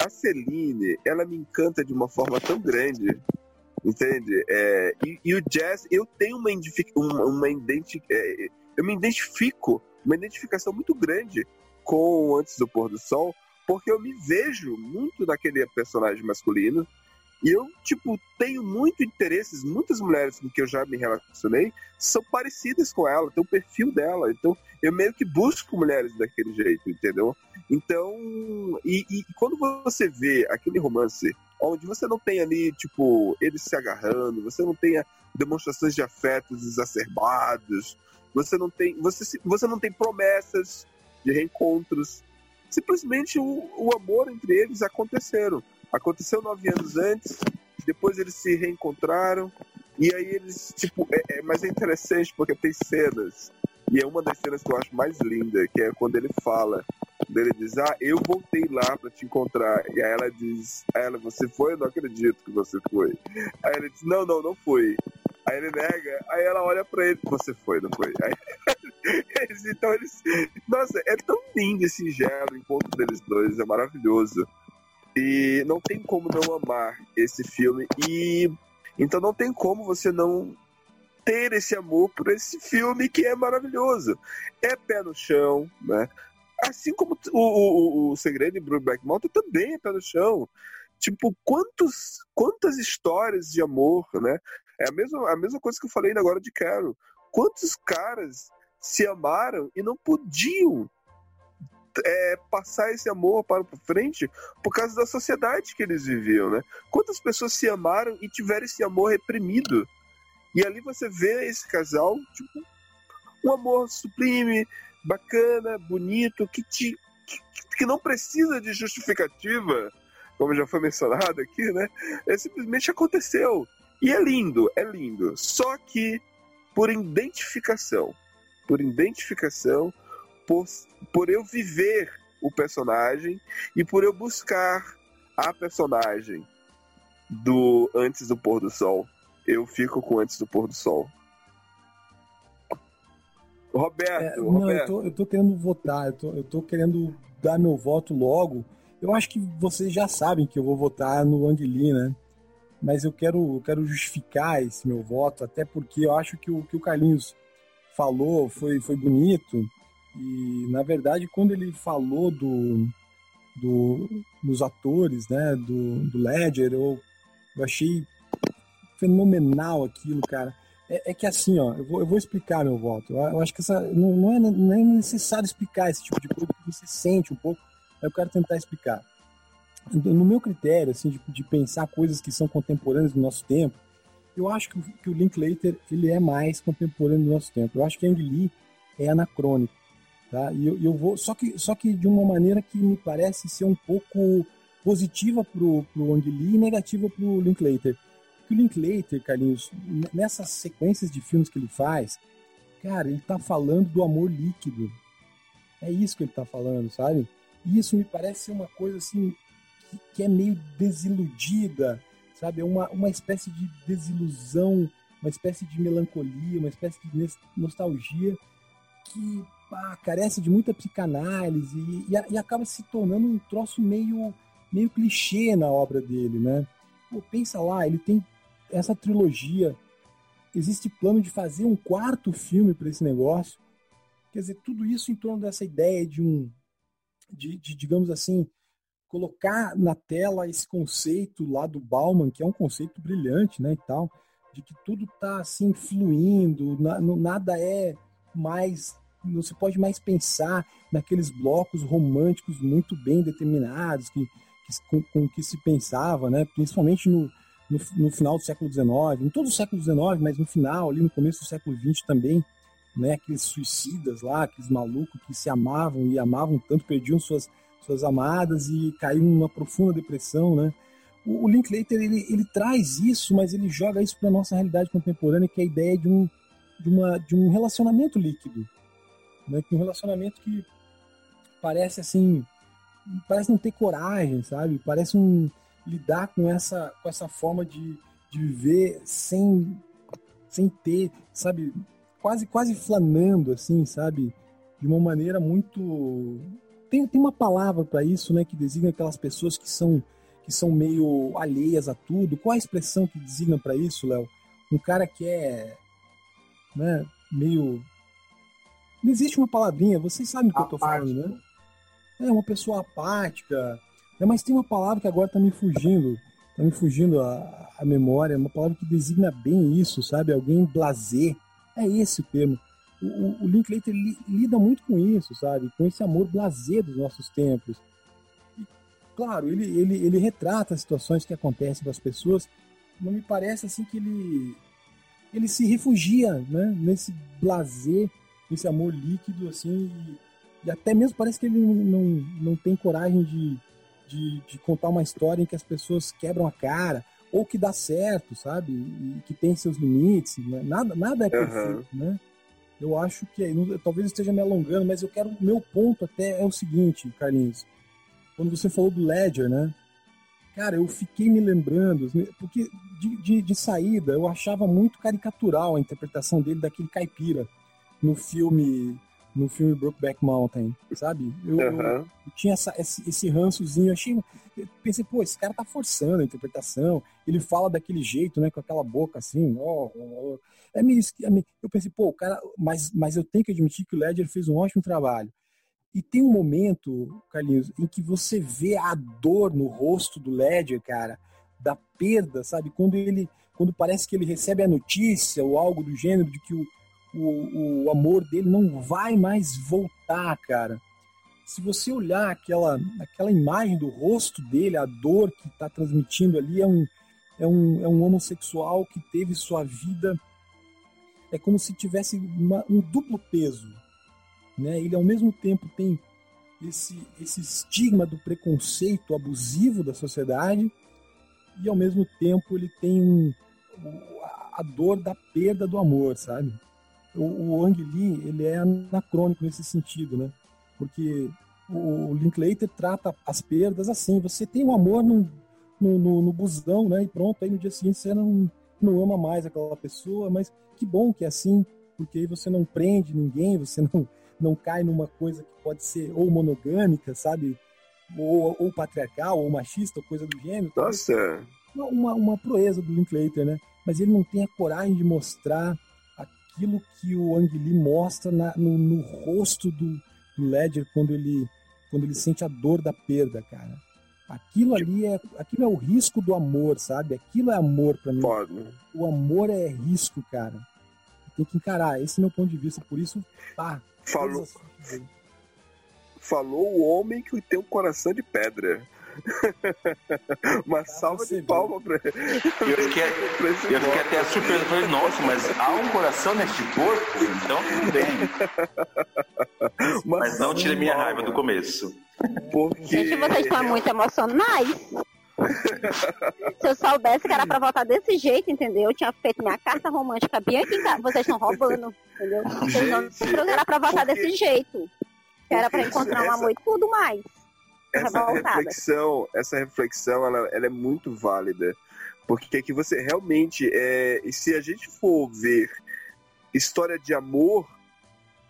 a Celine, ela me encanta de uma forma tão grande, entende? É... E, e o jazz, eu tenho uma, uma, uma identi... é, eu me identifico, uma identificação muito grande com Antes do Pôr do Sol, porque eu me vejo muito naquele personagem masculino. E eu, tipo, tenho muito interesses, muitas mulheres com que eu já me relacionei são parecidas com ela, tem o perfil dela. Então, eu meio que busco mulheres daquele jeito, entendeu? Então, e, e quando você vê aquele romance onde você não tem ali, tipo, eles se agarrando, você não tem demonstrações de afetos exacerbados, você não tem, você, você não tem promessas de reencontros. Simplesmente o, o amor entre eles aconteceram. Aconteceu nove anos antes, depois eles se reencontraram, e aí eles, tipo, é, é- mas é interessante porque tem cenas, e é uma das cenas que eu acho mais linda, que é quando ele fala, quando ele diz, ah, eu voltei lá pra te encontrar, e aí ela diz, aí ela, você foi? Eu não acredito que você foi. Aí ele diz, não, não, não foi. Aí ele nega, aí ela olha pra ele, você foi, não foi? Aí, (laughs) eles, então eles, nossa, é tão lindo esse singelo, o encontro deles dois, é maravilhoso. E não tem como não amar esse filme. E então não tem como você não ter esse amor por esse filme que é maravilhoso. É pé no chão, né? Assim como o, o, o- Segredo de Brokeback Mountain também é pé no chão. Tipo, quantos, quantas histórias de amor, né? É a mesma, a mesma coisa que eu falei agora de Carol. Quantos caras se amaram e não podiam é, passar esse amor para frente por causa da sociedade que eles viviam, né? Quantas pessoas se amaram e tiveram esse amor reprimido? E ali você vê esse casal, tipo, um amor sublime, bacana, bonito, que, te, que, que não precisa de justificativa, como já foi mencionado aqui, né? É, simplesmente aconteceu. E é lindo, é lindo. Só que por identificação, por identificação, por, por eu viver o personagem e por eu buscar a personagem do Antes do Pôr do Sol. Eu fico com Antes do Pôr do Sol. Roberto, É, não, eu Roberto. tô, eu tô querendo votar, eu tô, eu tô querendo dar meu voto logo. Eu acho que vocês já sabem que eu vou votar no Ang Lee, né? Mas eu quero, eu quero justificar esse meu voto, até porque eu acho que o que o Carlinhos falou foi, foi bonito. E, na verdade, quando ele falou do, do, dos atores, né, do, do Ledger, eu, eu achei fenomenal aquilo, cara. É, é que assim, ó, eu vou, eu vou explicar meu voto. Eu, eu acho que essa, não, não, é, não é necessário explicar esse tipo de coisa que você sente um pouco, eu quero tentar explicar. No meu critério, assim, de, de pensar coisas que são contemporâneas do nosso tempo, eu acho que, que o Linklater ele é mais contemporâneo do nosso tempo. Eu acho que Ang Lee é anacrônico, tá? E eu, eu vou só que só que de uma maneira que me parece ser um pouco positiva pro pro Ang Lee e negativa pro Linklater. Porque o Linklater, Carlinhos, nessas sequências de filmes que ele faz, cara, ele tá falando do amor líquido. É isso que ele tá falando, sabe? E isso me parece ser uma coisa assim que, que é meio desiludida, sabe? É uma, uma espécie de desilusão, uma espécie de melancolia, uma espécie de nostalgia que pá, carece de muita psicanálise e, e e acaba se tornando um troço meio, meio clichê na obra dele, né? Pô, pensa lá, ele tem essa trilogia, existe plano de fazer um quarto filme para esse negócio. Quer dizer, tudo isso em torno dessa ideia de um, de, de, digamos assim, colocar na tela esse conceito lá do Bauman, que é um conceito brilhante, né, e tal, de que tudo está assim fluindo, na- nada é mais, não se pode mais pensar naqueles blocos românticos muito bem determinados que, que com, com que se pensava, né, principalmente no, no, no final do século XIX, em todo o século XIX, mas no final, ali no começo do século XX também, né, aqueles suicidas lá, aqueles malucos que se amavam e amavam tanto, perdiam suas, suas amadas e caíram numa profunda depressão, né? O, o Linklater, ele, ele traz isso, mas ele joga isso para nossa realidade contemporânea, que é a ideia de um, de uma, de um relacionamento líquido, né? Que um relacionamento que parece assim, parece não ter coragem, sabe? Parece um lidar com essa, com essa forma de, de viver sem, sem ter, sabe? Quase, quase flanando, assim, sabe? De uma maneira muito. Tem, tem uma palavra para isso, né? Que designa aquelas pessoas que são, que são meio alheias a tudo. Qual a expressão que designa para isso, Léo? Um cara que é. Né, meio. Não existe uma palavrinha, vocês sabem o que eu tô falando, né? É uma pessoa apática. né, mas tem uma palavra que agora tá me fugindo. Tá me fugindo a, a memória. Uma palavra que designa bem isso, sabe? Alguém blazer. É esse o termo. O, o, o Linklater li, lida muito com isso, sabe? Com esse amor blazer dos nossos tempos. E, claro, ele, ele, ele retrata as situações que acontecem com as pessoas. Não me parece assim que ele ele se refugia, né? Nesse blazer, nesse amor líquido, assim. E, e até mesmo parece que ele não, não, não tem coragem de, de, de contar uma história em que as pessoas quebram a cara ou que dá certo, sabe? E que tem seus limites. Né? Nada, nada é perfeito, né? Eu acho que talvez eu esteja me alongando, mas eu quero. O meu ponto até é o seguinte, Carlinhos. Quando você falou do Ledger, né? Cara, eu fiquei me lembrando, porque de, de, de saída eu achava muito caricatural a interpretação dele daquele caipira no filme no filme Brokeback Mountain, sabe? Eu, eu- Aham. eu tinha essa- esse, esse rançozinho, achei, eu pensei, pô, esse cara tá forçando a interpretação, ele fala daquele jeito, né, com aquela boca assim, ó, ó, ó. é meio, é meio- eu pensei, pô, o cara, mas, mas eu tenho que admitir que o Ledger fez um ótimo trabalho. E tem um momento, Carlinhos, em que você vê a dor no rosto do Ledger, cara, da perda, sabe? Quando ele, quando parece que ele recebe a notícia ou algo do gênero de que o, o, o amor dele não vai mais voltar, cara. Se você olhar aquela, aquela imagem do rosto dele, a dor que está transmitindo ali é um, é, um, é um homossexual que teve sua vida. É como se tivesse uma- um duplo peso. Né? Ele, ao mesmo tempo, tem esse, esse estigma do preconceito abusivo da sociedade e, ao mesmo tempo, ele tem um, a dor da perda do amor, sabe? O, o Ang Lee, ele é anacrônico nesse sentido, né? Porque o Linklater trata as perdas assim, você tem um amor no, no, no, no busão, né? E pronto, aí no dia seguinte você não, não ama mais aquela pessoa, mas que bom que é assim, porque aí você não prende ninguém, você (laughs) não, não cai numa coisa que pode ser ou monogâmica, sabe? Ou, ou patriarcal, ou machista, ou coisa do gênero. Nossa, Uma, uma proeza do Linklater, né? Mas ele não tem a coragem de mostrar aquilo que o Ang Lee mostra na- no, no rosto do, do Ledger quando ele, quando ele sente a dor da perda, cara. Aquilo ali é, aquilo é o risco do amor, sabe? Aquilo é amor pra mim. foda. O amor é risco, cara. Tem que encarar. Esse é meu ponto de vista. Por isso, pá. Falou, falou o homem que tem um coração de pedra. (laughs) Uma salva de palmas pra, Eu fiquei, (laughs) pra esse eu fiquei até surpreso. Falei, nossa, mas há um coração neste corpo? Então tudo bem. Mas não tire minha raiva do começo. Porque... Gente, vocês estão muito emocionais. Se eu soubesse que era pra votar desse jeito, entendeu? Eu tinha feito minha carta romântica bem aqui em casa. Vocês estão roubando, entendeu? Vocês não era pra votar porque- desse jeito. Que era pra (laughs) encontrar um amor e tudo mais. Essa revoltada. reflexão, essa reflexão, ela, ela é muito válida. Porque aqui você realmente, é, e se a gente for ver história de amor,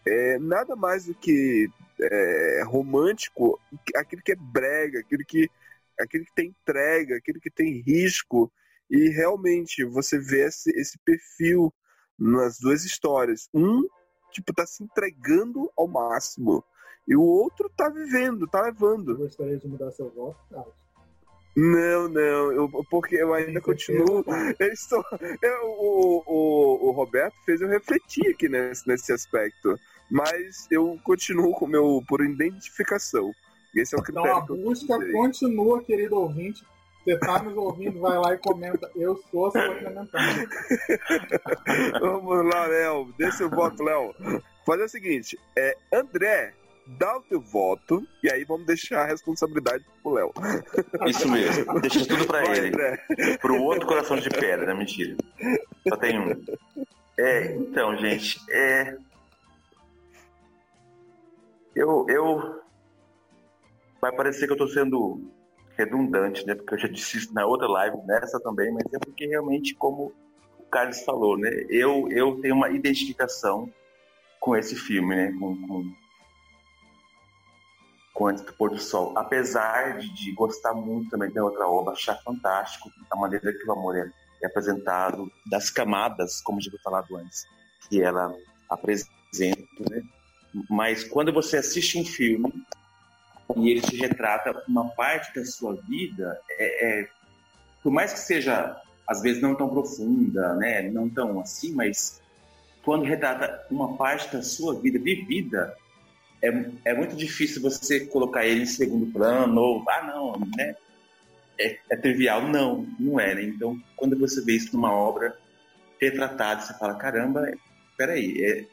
é nada mais do que é, romântico, aquilo que é brega, aquilo que, aquilo que tem entrega, aquilo que tem risco. E realmente você vê esse, esse perfil nas duas histórias. Um, tipo, tá se entregando ao máximo. E o outro tá vivendo, tá levando. Gostaria de mudar seu voto, Carlos? Não, não, eu, porque eu ainda continuo. Eu estou, eu- o, o, o Roberto fez eu refletir aqui nesse, nesse aspecto. Mas eu continuo com o meu por identificação. Esse é o Então critério. a que eu busca continua, querido ouvinte. Você tá nos ouvindo, vai lá e comenta. Eu sou seu Clementine. (laughs) Vamos lá, Léo. Dê seu voto, Léo. Fazer o seguinte: é, André, dá o teu voto e aí vamos deixar a responsabilidade pro Léo. Isso mesmo. Deixa tudo pra Vai, ele. André. Pro outro coração de pedra, mentira. Só tem um. É, então, gente, é. Eu, eu. Vai parecer que eu tô sendo redundante, né? Porque eu já disse isso na outra live, nessa também, mas é porque realmente, como o Carlos falou, né? Eu, eu tenho uma identificação com esse filme, né? Com, com, com Antes do Pôr do Sol. Apesar de, de gostar muito também da outra obra, achar fantástico a maneira que o amor é, é apresentado, das camadas, como já foi falado antes, que ela apresenta, né? Mas quando você assiste um filme e ele te retrata uma parte da sua vida, é, é- por mais que seja às vezes não tão profunda, né, não tão assim, mas quando retrata uma parte da sua vida vivida, é, é muito difícil você colocar ele em segundo plano ou ah não, né, é, é trivial, não, não é, né? Então quando você vê isso numa obra retratada, você fala caramba, peraí, é,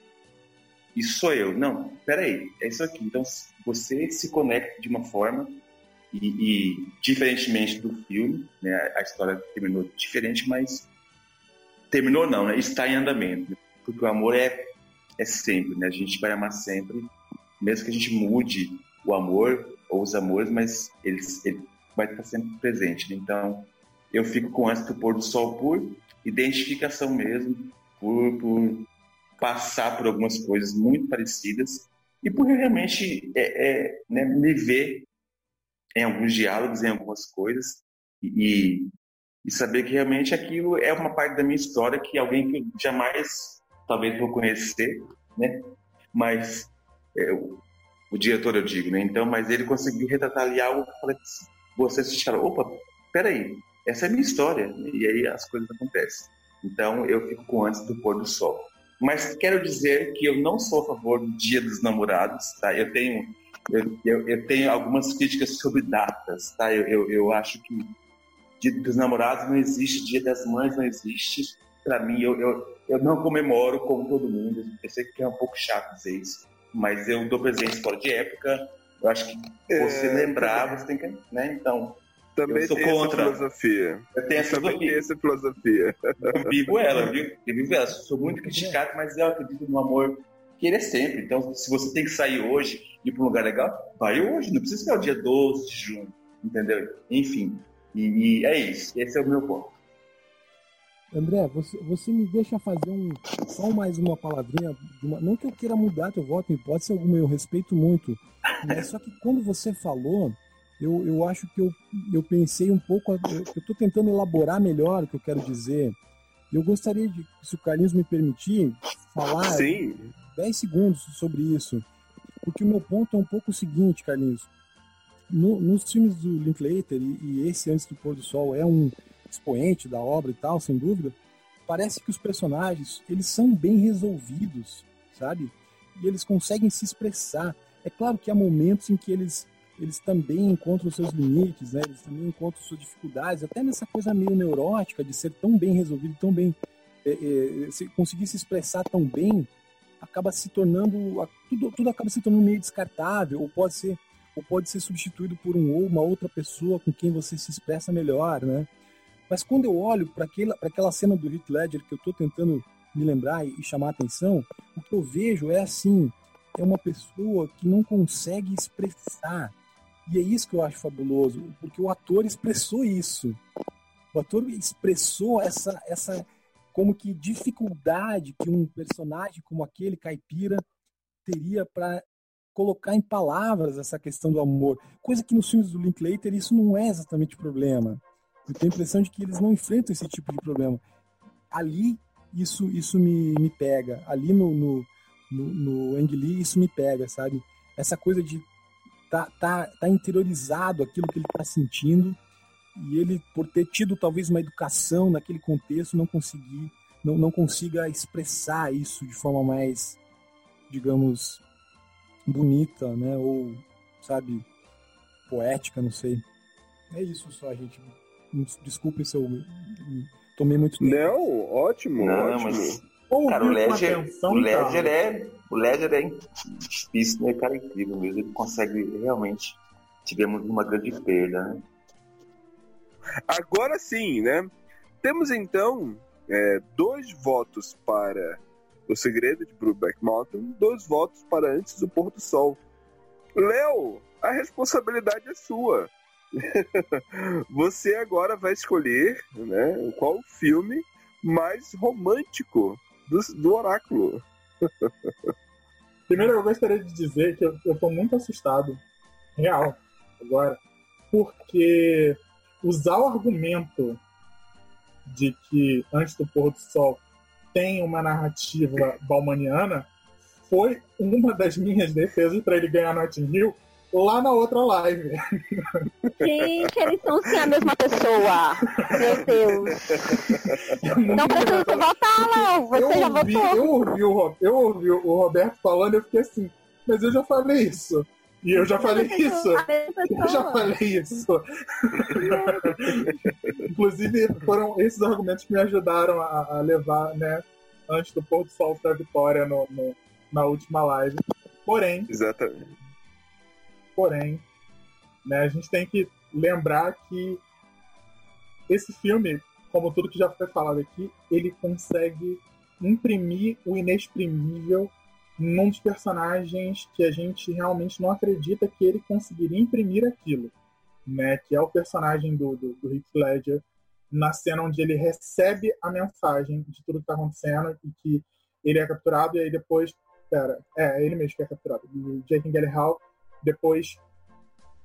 isso sou eu. Não, peraí, é isso aqui. Então você se conecta de uma forma e, e, diferentemente do filme, né, a história terminou diferente, mas terminou não, né, está em andamento, porque o amor é é sempre, né, a gente vai amar sempre, mesmo que a gente mude o amor ou os amores, mas ele, ele vai estar sempre presente. Então eu fico com antes do pôr do sol por identificação mesmo, por, por passar por algumas coisas muito parecidas e por realmente é, é, né, me ver em alguns diálogos, em algumas coisas e, e saber que realmente aquilo é uma parte da minha história que alguém que jamais talvez vou conhecer, né? Mas é, o, diretor eu digo, né? Então, mas ele conseguiu retratar ali algo que eu você assiste e fala, opa, peraí, essa é a minha história e aí as coisas acontecem. Então eu fico com antes do pôr do sol. Mas quero dizer que eu não sou a favor do Dia dos Namorados, tá? Eu tenho, eu, eu, eu tenho algumas críticas sobre datas, tá? Eu, eu, eu acho que Dia dos Namorados não existe, Dia das Mães não existe. Para mim, eu, eu, eu não comemoro como todo mundo. Eu sei que é um pouco chato dizer isso, mas eu dou presente fora de época. Eu acho que você É, lembrar, você tem que, né? Então, Também eu sou tem contra. essa filosofia. eu tenho essa Também tem filosofia. essa filosofia. Eu vivo ela, (laughs) viu? Eu vivo ela. Sou muito criticado, mas eu acredito no amor que ele é sempre. Então, se você tem que sair hoje e ir para um lugar legal, vai hoje. Não precisa esperar o dia 12 de junho, entendeu? Enfim, e, e é isso. Esse é o meu ponto. André, você, você me deixa fazer um só mais uma palavrinha. uma- não que eu queira mudar teu voto, em hipótese alguma, eu respeito muito. Mas só que quando você falou, eu, eu acho que eu, eu pensei um pouco. Eu estou tentando elaborar melhor o que eu quero dizer. Eu gostaria de, se o Carlinhos me permitir, falar Sim, 10 segundos sobre isso. Porque o meu ponto é um pouco o seguinte, Carlinhos. No- nos filmes do Linklater, e, e esse Antes do Pôr do Sol é um expoente da obra e tal, sem dúvida, parece que os personagens, eles são bem resolvidos, sabe? E eles conseguem se expressar. É claro que há momentos em que eles, eles também encontram seus limites, né? Eles também encontram suas dificuldades, até nessa coisa meio neurótica de ser tão bem resolvido, tão bem é, é, se conseguir se expressar tão bem, acaba se tornando tudo, tudo acaba se tornando meio descartável ou pode ser ou pode ser substituído por um ou uma outra pessoa com quem você se expressa melhor, né? Mas quando eu olho para aquela, aquela cena do Heath Ledger que eu estou tentando me lembrar e, e chamar a atenção, o que eu vejo é assim, é uma pessoa que não consegue expressar. E é isso que eu acho fabuloso, porque o ator expressou isso. O ator expressou essa, essa como que dificuldade que um personagem como aquele caipira teria para colocar em palavras essa questão do amor. Coisa que nos filmes do Linklater isso não é exatamente problema. Eu tenho a impressão de que eles não enfrentam esse tipo de problema. Ali, isso isso me, me pega. Ali no, no, no, no Ang Lee, isso me pega, sabe? Essa coisa de tá, tá, tá interiorizado aquilo que ele está sentindo e ele, por ter tido talvez uma educação naquele contexto, não conseguir, não, não consiga expressar isso de forma mais, digamos, bonita, né? Ou, sabe, poética, não sei. É isso só, gente. Desculpe se eu tomei muito tempo. Não, ótimo, Não, ótimo. mas Ouvi Cara, o Ledger, atenção, o Ledger cara. é, o Ledger é difícil, né, cara? É incrível mesmo. Ele consegue realmente. Tivemos uma grande perda, né? Agora sim, né? Temos então é, dois votos para O Segredo de Brubeck Mountain, dois votos para Antes do Pôr do Sol. Léo, a responsabilidade é sua. (laughs) Você agora vai escolher né, qual filme mais romântico do, do Oráculo. (laughs) Primeiro, eu gostaria de dizer que eu, tô muito assustado, real, agora, porque usar o argumento de que Antes do Pôr do Sol tem uma narrativa balmaniana foi uma das minhas defesas para ele ganhar Notting Hill lá na outra live. Gente, eles são sim a mesma pessoa. Meu Deus. Não precisa você votar, Léo. Você eu já ouvi, votou. eu, ouvi o, eu ouvi o Roberto falando e eu fiquei assim, mas eu já falei isso. E eu já falei isso. (laughs) Eu já falei isso. Inclusive, foram esses argumentos que me ajudaram a, a levar, né, antes do pôr do sol para a vitória no, no- na última live. Porém, Exatamente. Porém, né, a gente tem que lembrar que esse filme, como tudo que já foi falado aqui, ele consegue imprimir o inexprimível num dos personagens que a gente realmente não acredita que ele conseguiria imprimir aquilo, né? Que é o personagem do, do, do Heath Ledger na cena onde ele recebe a mensagem de tudo que está acontecendo e que ele é capturado e aí depois, pera, é ele mesmo que é capturado, o Jake Gyllenhaal depois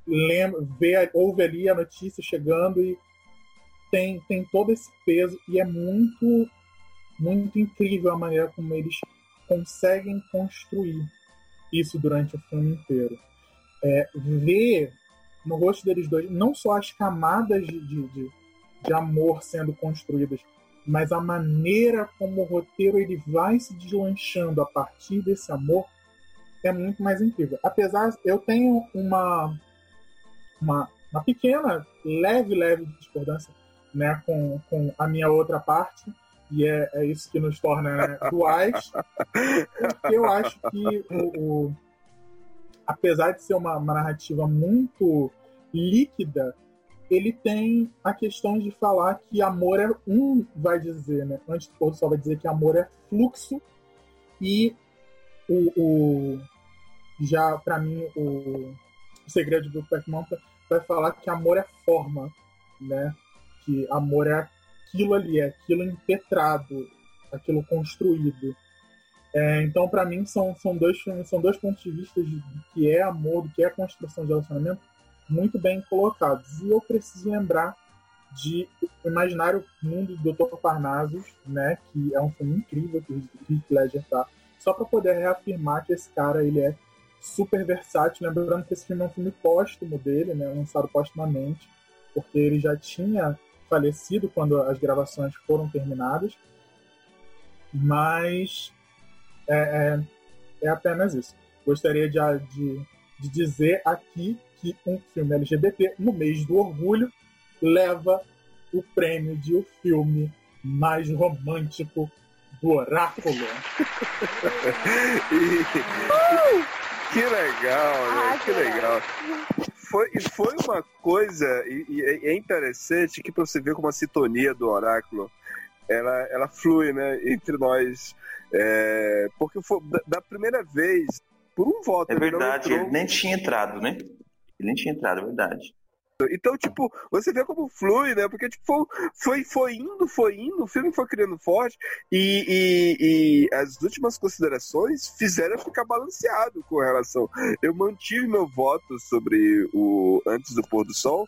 lembra, vê, ouve ali a notícia chegando e tem, tem todo esse peso e é muito muito incrível a maneira como eles conseguem construir isso durante o filme inteiro. É, ver no rosto deles dois não só as camadas de, de, de, amor sendo construídas, mas a maneira como o roteiro ele vai se deslanchando a partir desse amor é muito mais incrível. Apesar, eu tenho uma uma, uma pequena, leve, leve discordância né, com, com a minha outra parte, e é, é isso que nos torna né, duais, porque eu acho que o, o- apesar de ser uma, uma narrativa muito líquida, ele tem a questão de falar que amor é um, vai dizer, né? Antes do pôr do vai dizer que amor é fluxo e o, o já para mim o, o segredo do Black Mountain vai falar que amor é forma, né? Que amor é aquilo ali, é aquilo impetrado, aquilo construído. É, então, para mim, são, são, dois, são dois pontos de vista de, do que é amor, do que é construção de relacionamento, muito bem colocados. E eu preciso lembrar de O Imaginário Mundo do Dr. Parnassus, né, que é um filme incrível que o Heath Ledger tá, só para poder reafirmar que esse cara ele é super versátil. Lembrando que esse filme é um filme póstumo dele, né, lançado póstumamente, porque ele já tinha falecido quando as gravações foram terminadas. Mas é, é, é apenas isso. gostaria de, de, de dizer aqui que um filme LGBT, no mês do orgulho, leva o prêmio de o filme mais romântico do oráculo. (laughs) (laughs) E- que legal, né? Ah, que que legal. Foi, e foi uma coisa, e, e é- é interessante que pra você ver como a sintonia do oráculo ela, ela flui né, entre nós. É, porque foi da, da primeira vez, por um voto. É ele não verdade, entrou. ele nem tinha entrado, né? Ele nem tinha entrado, é verdade. Então, tipo, você vê como flui, né? Porque, tipo, foi, foi, indo, foi indo, o filme foi criando forte e, e, e as últimas considerações fizeram ficar balanceado com relação. Eu mantive meu voto sobre o Antes do Pôr do Sol,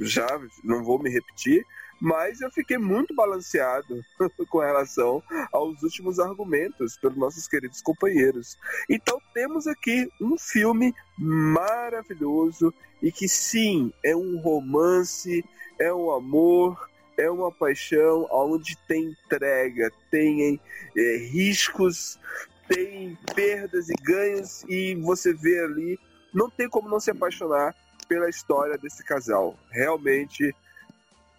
já não vou me repetir, mas eu fiquei muito balanceado (laughs) com relação aos últimos argumentos pelos nossos queridos companheiros. Então temos aqui um filme maravilhoso e que sim, é um romance, é um amor, é uma paixão onde tem entrega, tem é, riscos, tem perdas e ganhos e você vê ali, não tem como não se apaixonar pela história desse casal. Realmente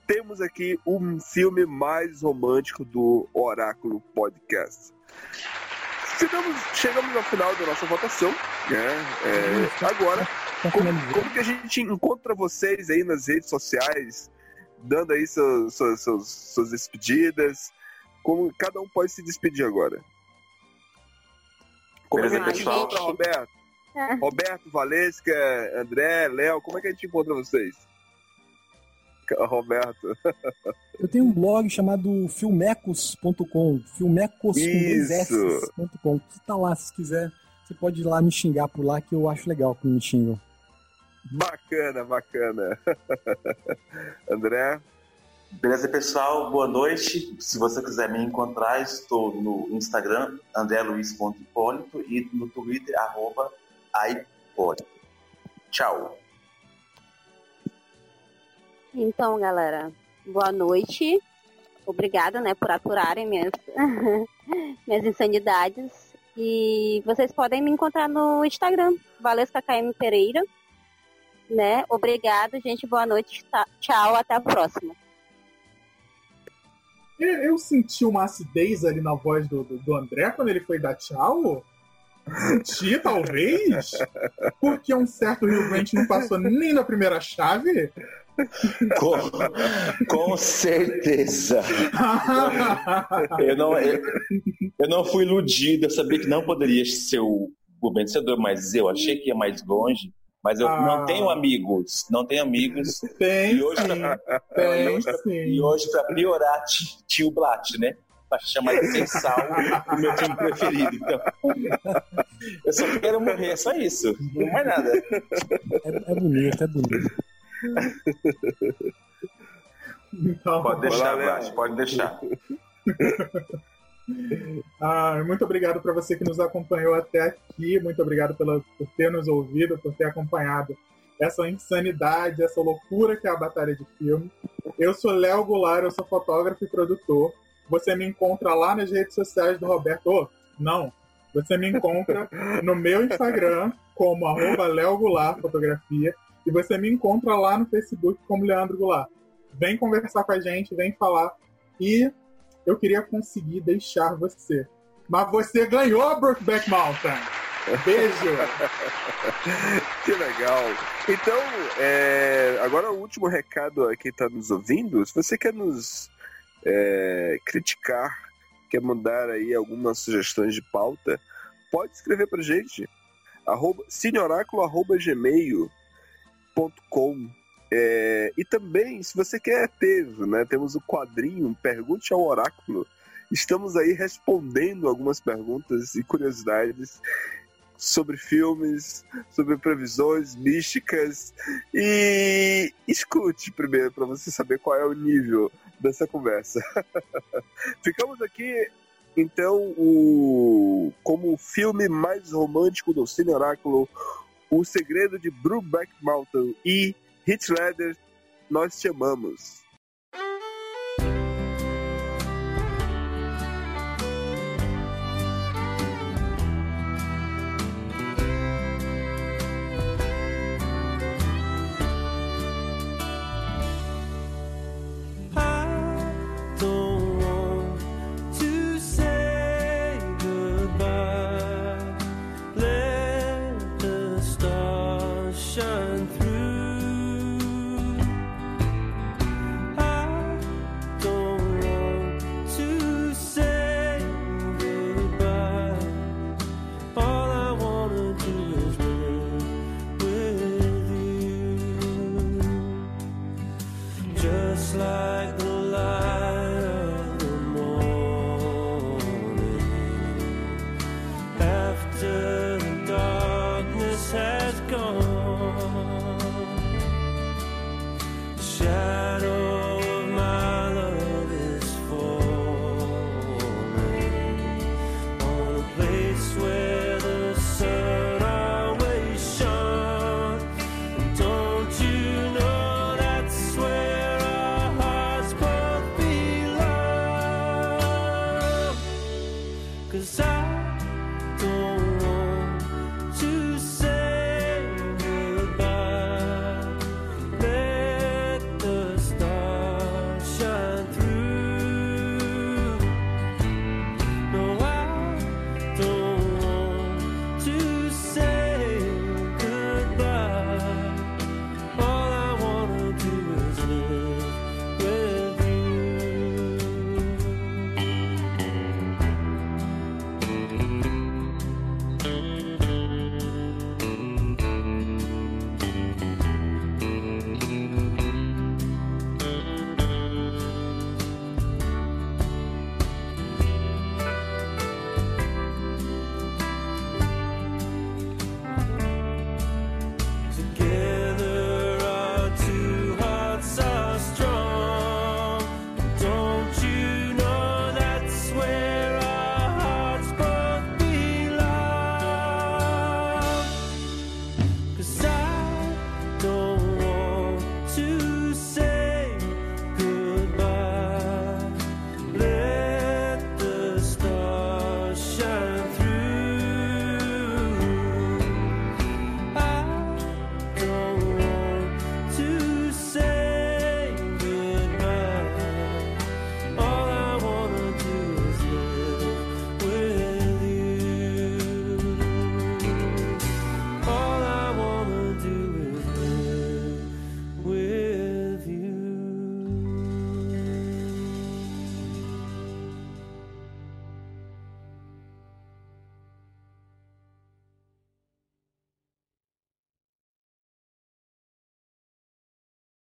temos aqui um filme mais romântico do Oráculo Podcast. Chegamos, chegamos ao final da nossa votação, né? É, agora, Tá como, como que a gente encontra vocês aí nas redes sociais, dando aí seus, suas, suas, suas despedidas? Como cada um pode se despedir agora? Como é que a Beleza, gente pessoal. encontra, Roberto? Ah. Roberto, Valesca, André, Léo, como é que a gente encontra vocês? Roberto. (laughs) Eu tenho um blog chamado filmecos.com, filmecos com dois Isso. S.com. Você tá lá, se quiser, você pode ir lá me xingar por lá, que eu acho legal quando me xingam. Bacana, bacana. (laughs) André, Beleza, pessoal? Boa noite. Se você quiser me encontrar, estou no Instagram, andreluiz.hipólito e no Twitter, arroba aipólito. Tchau. Então, galera, boa noite. Obrigada, né, por aturarem minhas, (laughs) minhas insanidades. E vocês podem me encontrar no Instagram, Valesca KM Pereira. Né? Obrigado, gente. Boa noite. Tá- Tchau, até a próxima. Eu, eu senti uma acidez ali na voz do, do, do André quando ele foi dar tchau. (laughs) Senti, talvez. Porque um certo Rio Grande não passou nem na primeira chave. Com, com certeza. Eu não, eu, eu não fui iludido, eu sabia que não poderia ser o, o vencedor, mas eu achei que ia mais longe. Mas eu Ah. não tenho amigos, não tenho amigos. Tem, E hoje, sim. pra, Tem, e sim. hoje pra priorar, ti- tio Blat, né? Pra chamar de sem sal o meu time preferido. Então, eu só quero morrer, é só isso. Não mais nada. É, é bonito, é bonito. Então, Pode deixar, Blat, Léo. pode deixar. (laughs) Ah, muito obrigado para você que nos acompanhou até aqui. Muito obrigado pela, por ter nos ouvido, por ter acompanhado essa insanidade, essa loucura que é a Batalha de Filme. Eu sou Léo Goulart, eu sou fotógrafo e produtor. Você me encontra lá nas redes sociais do Roberto. Ô, não, você me encontra no meu Instagram como arroba Léo Goulart Fotografia e você me encontra lá no Facebook como Leandro Goulart. Vem conversar com a gente, vem falar. E eu queria conseguir deixar você. Mas você ganhou, Brokeback Mountain! Beijo! (laughs) que legal. Então, é, agora o último recado a quem está nos ouvindo. Se você quer nos é, criticar, quer mandar aí algumas sugestões de pauta, pode escrever pra gente. Arroba, cineoráculo.gmail.com é, E também, se você quer ter, né, temos o quadrinho Pergunte ao Oráculo. Estamos aí respondendo algumas perguntas e curiosidades sobre filmes, sobre previsões místicas e escute primeiro para você saber qual é o nível dessa conversa. (laughs) Ficamos aqui então o como o filme mais romântico do Cine Oráculo, O Segredo de Brubeck Mountain e Hitler, nós te amamos.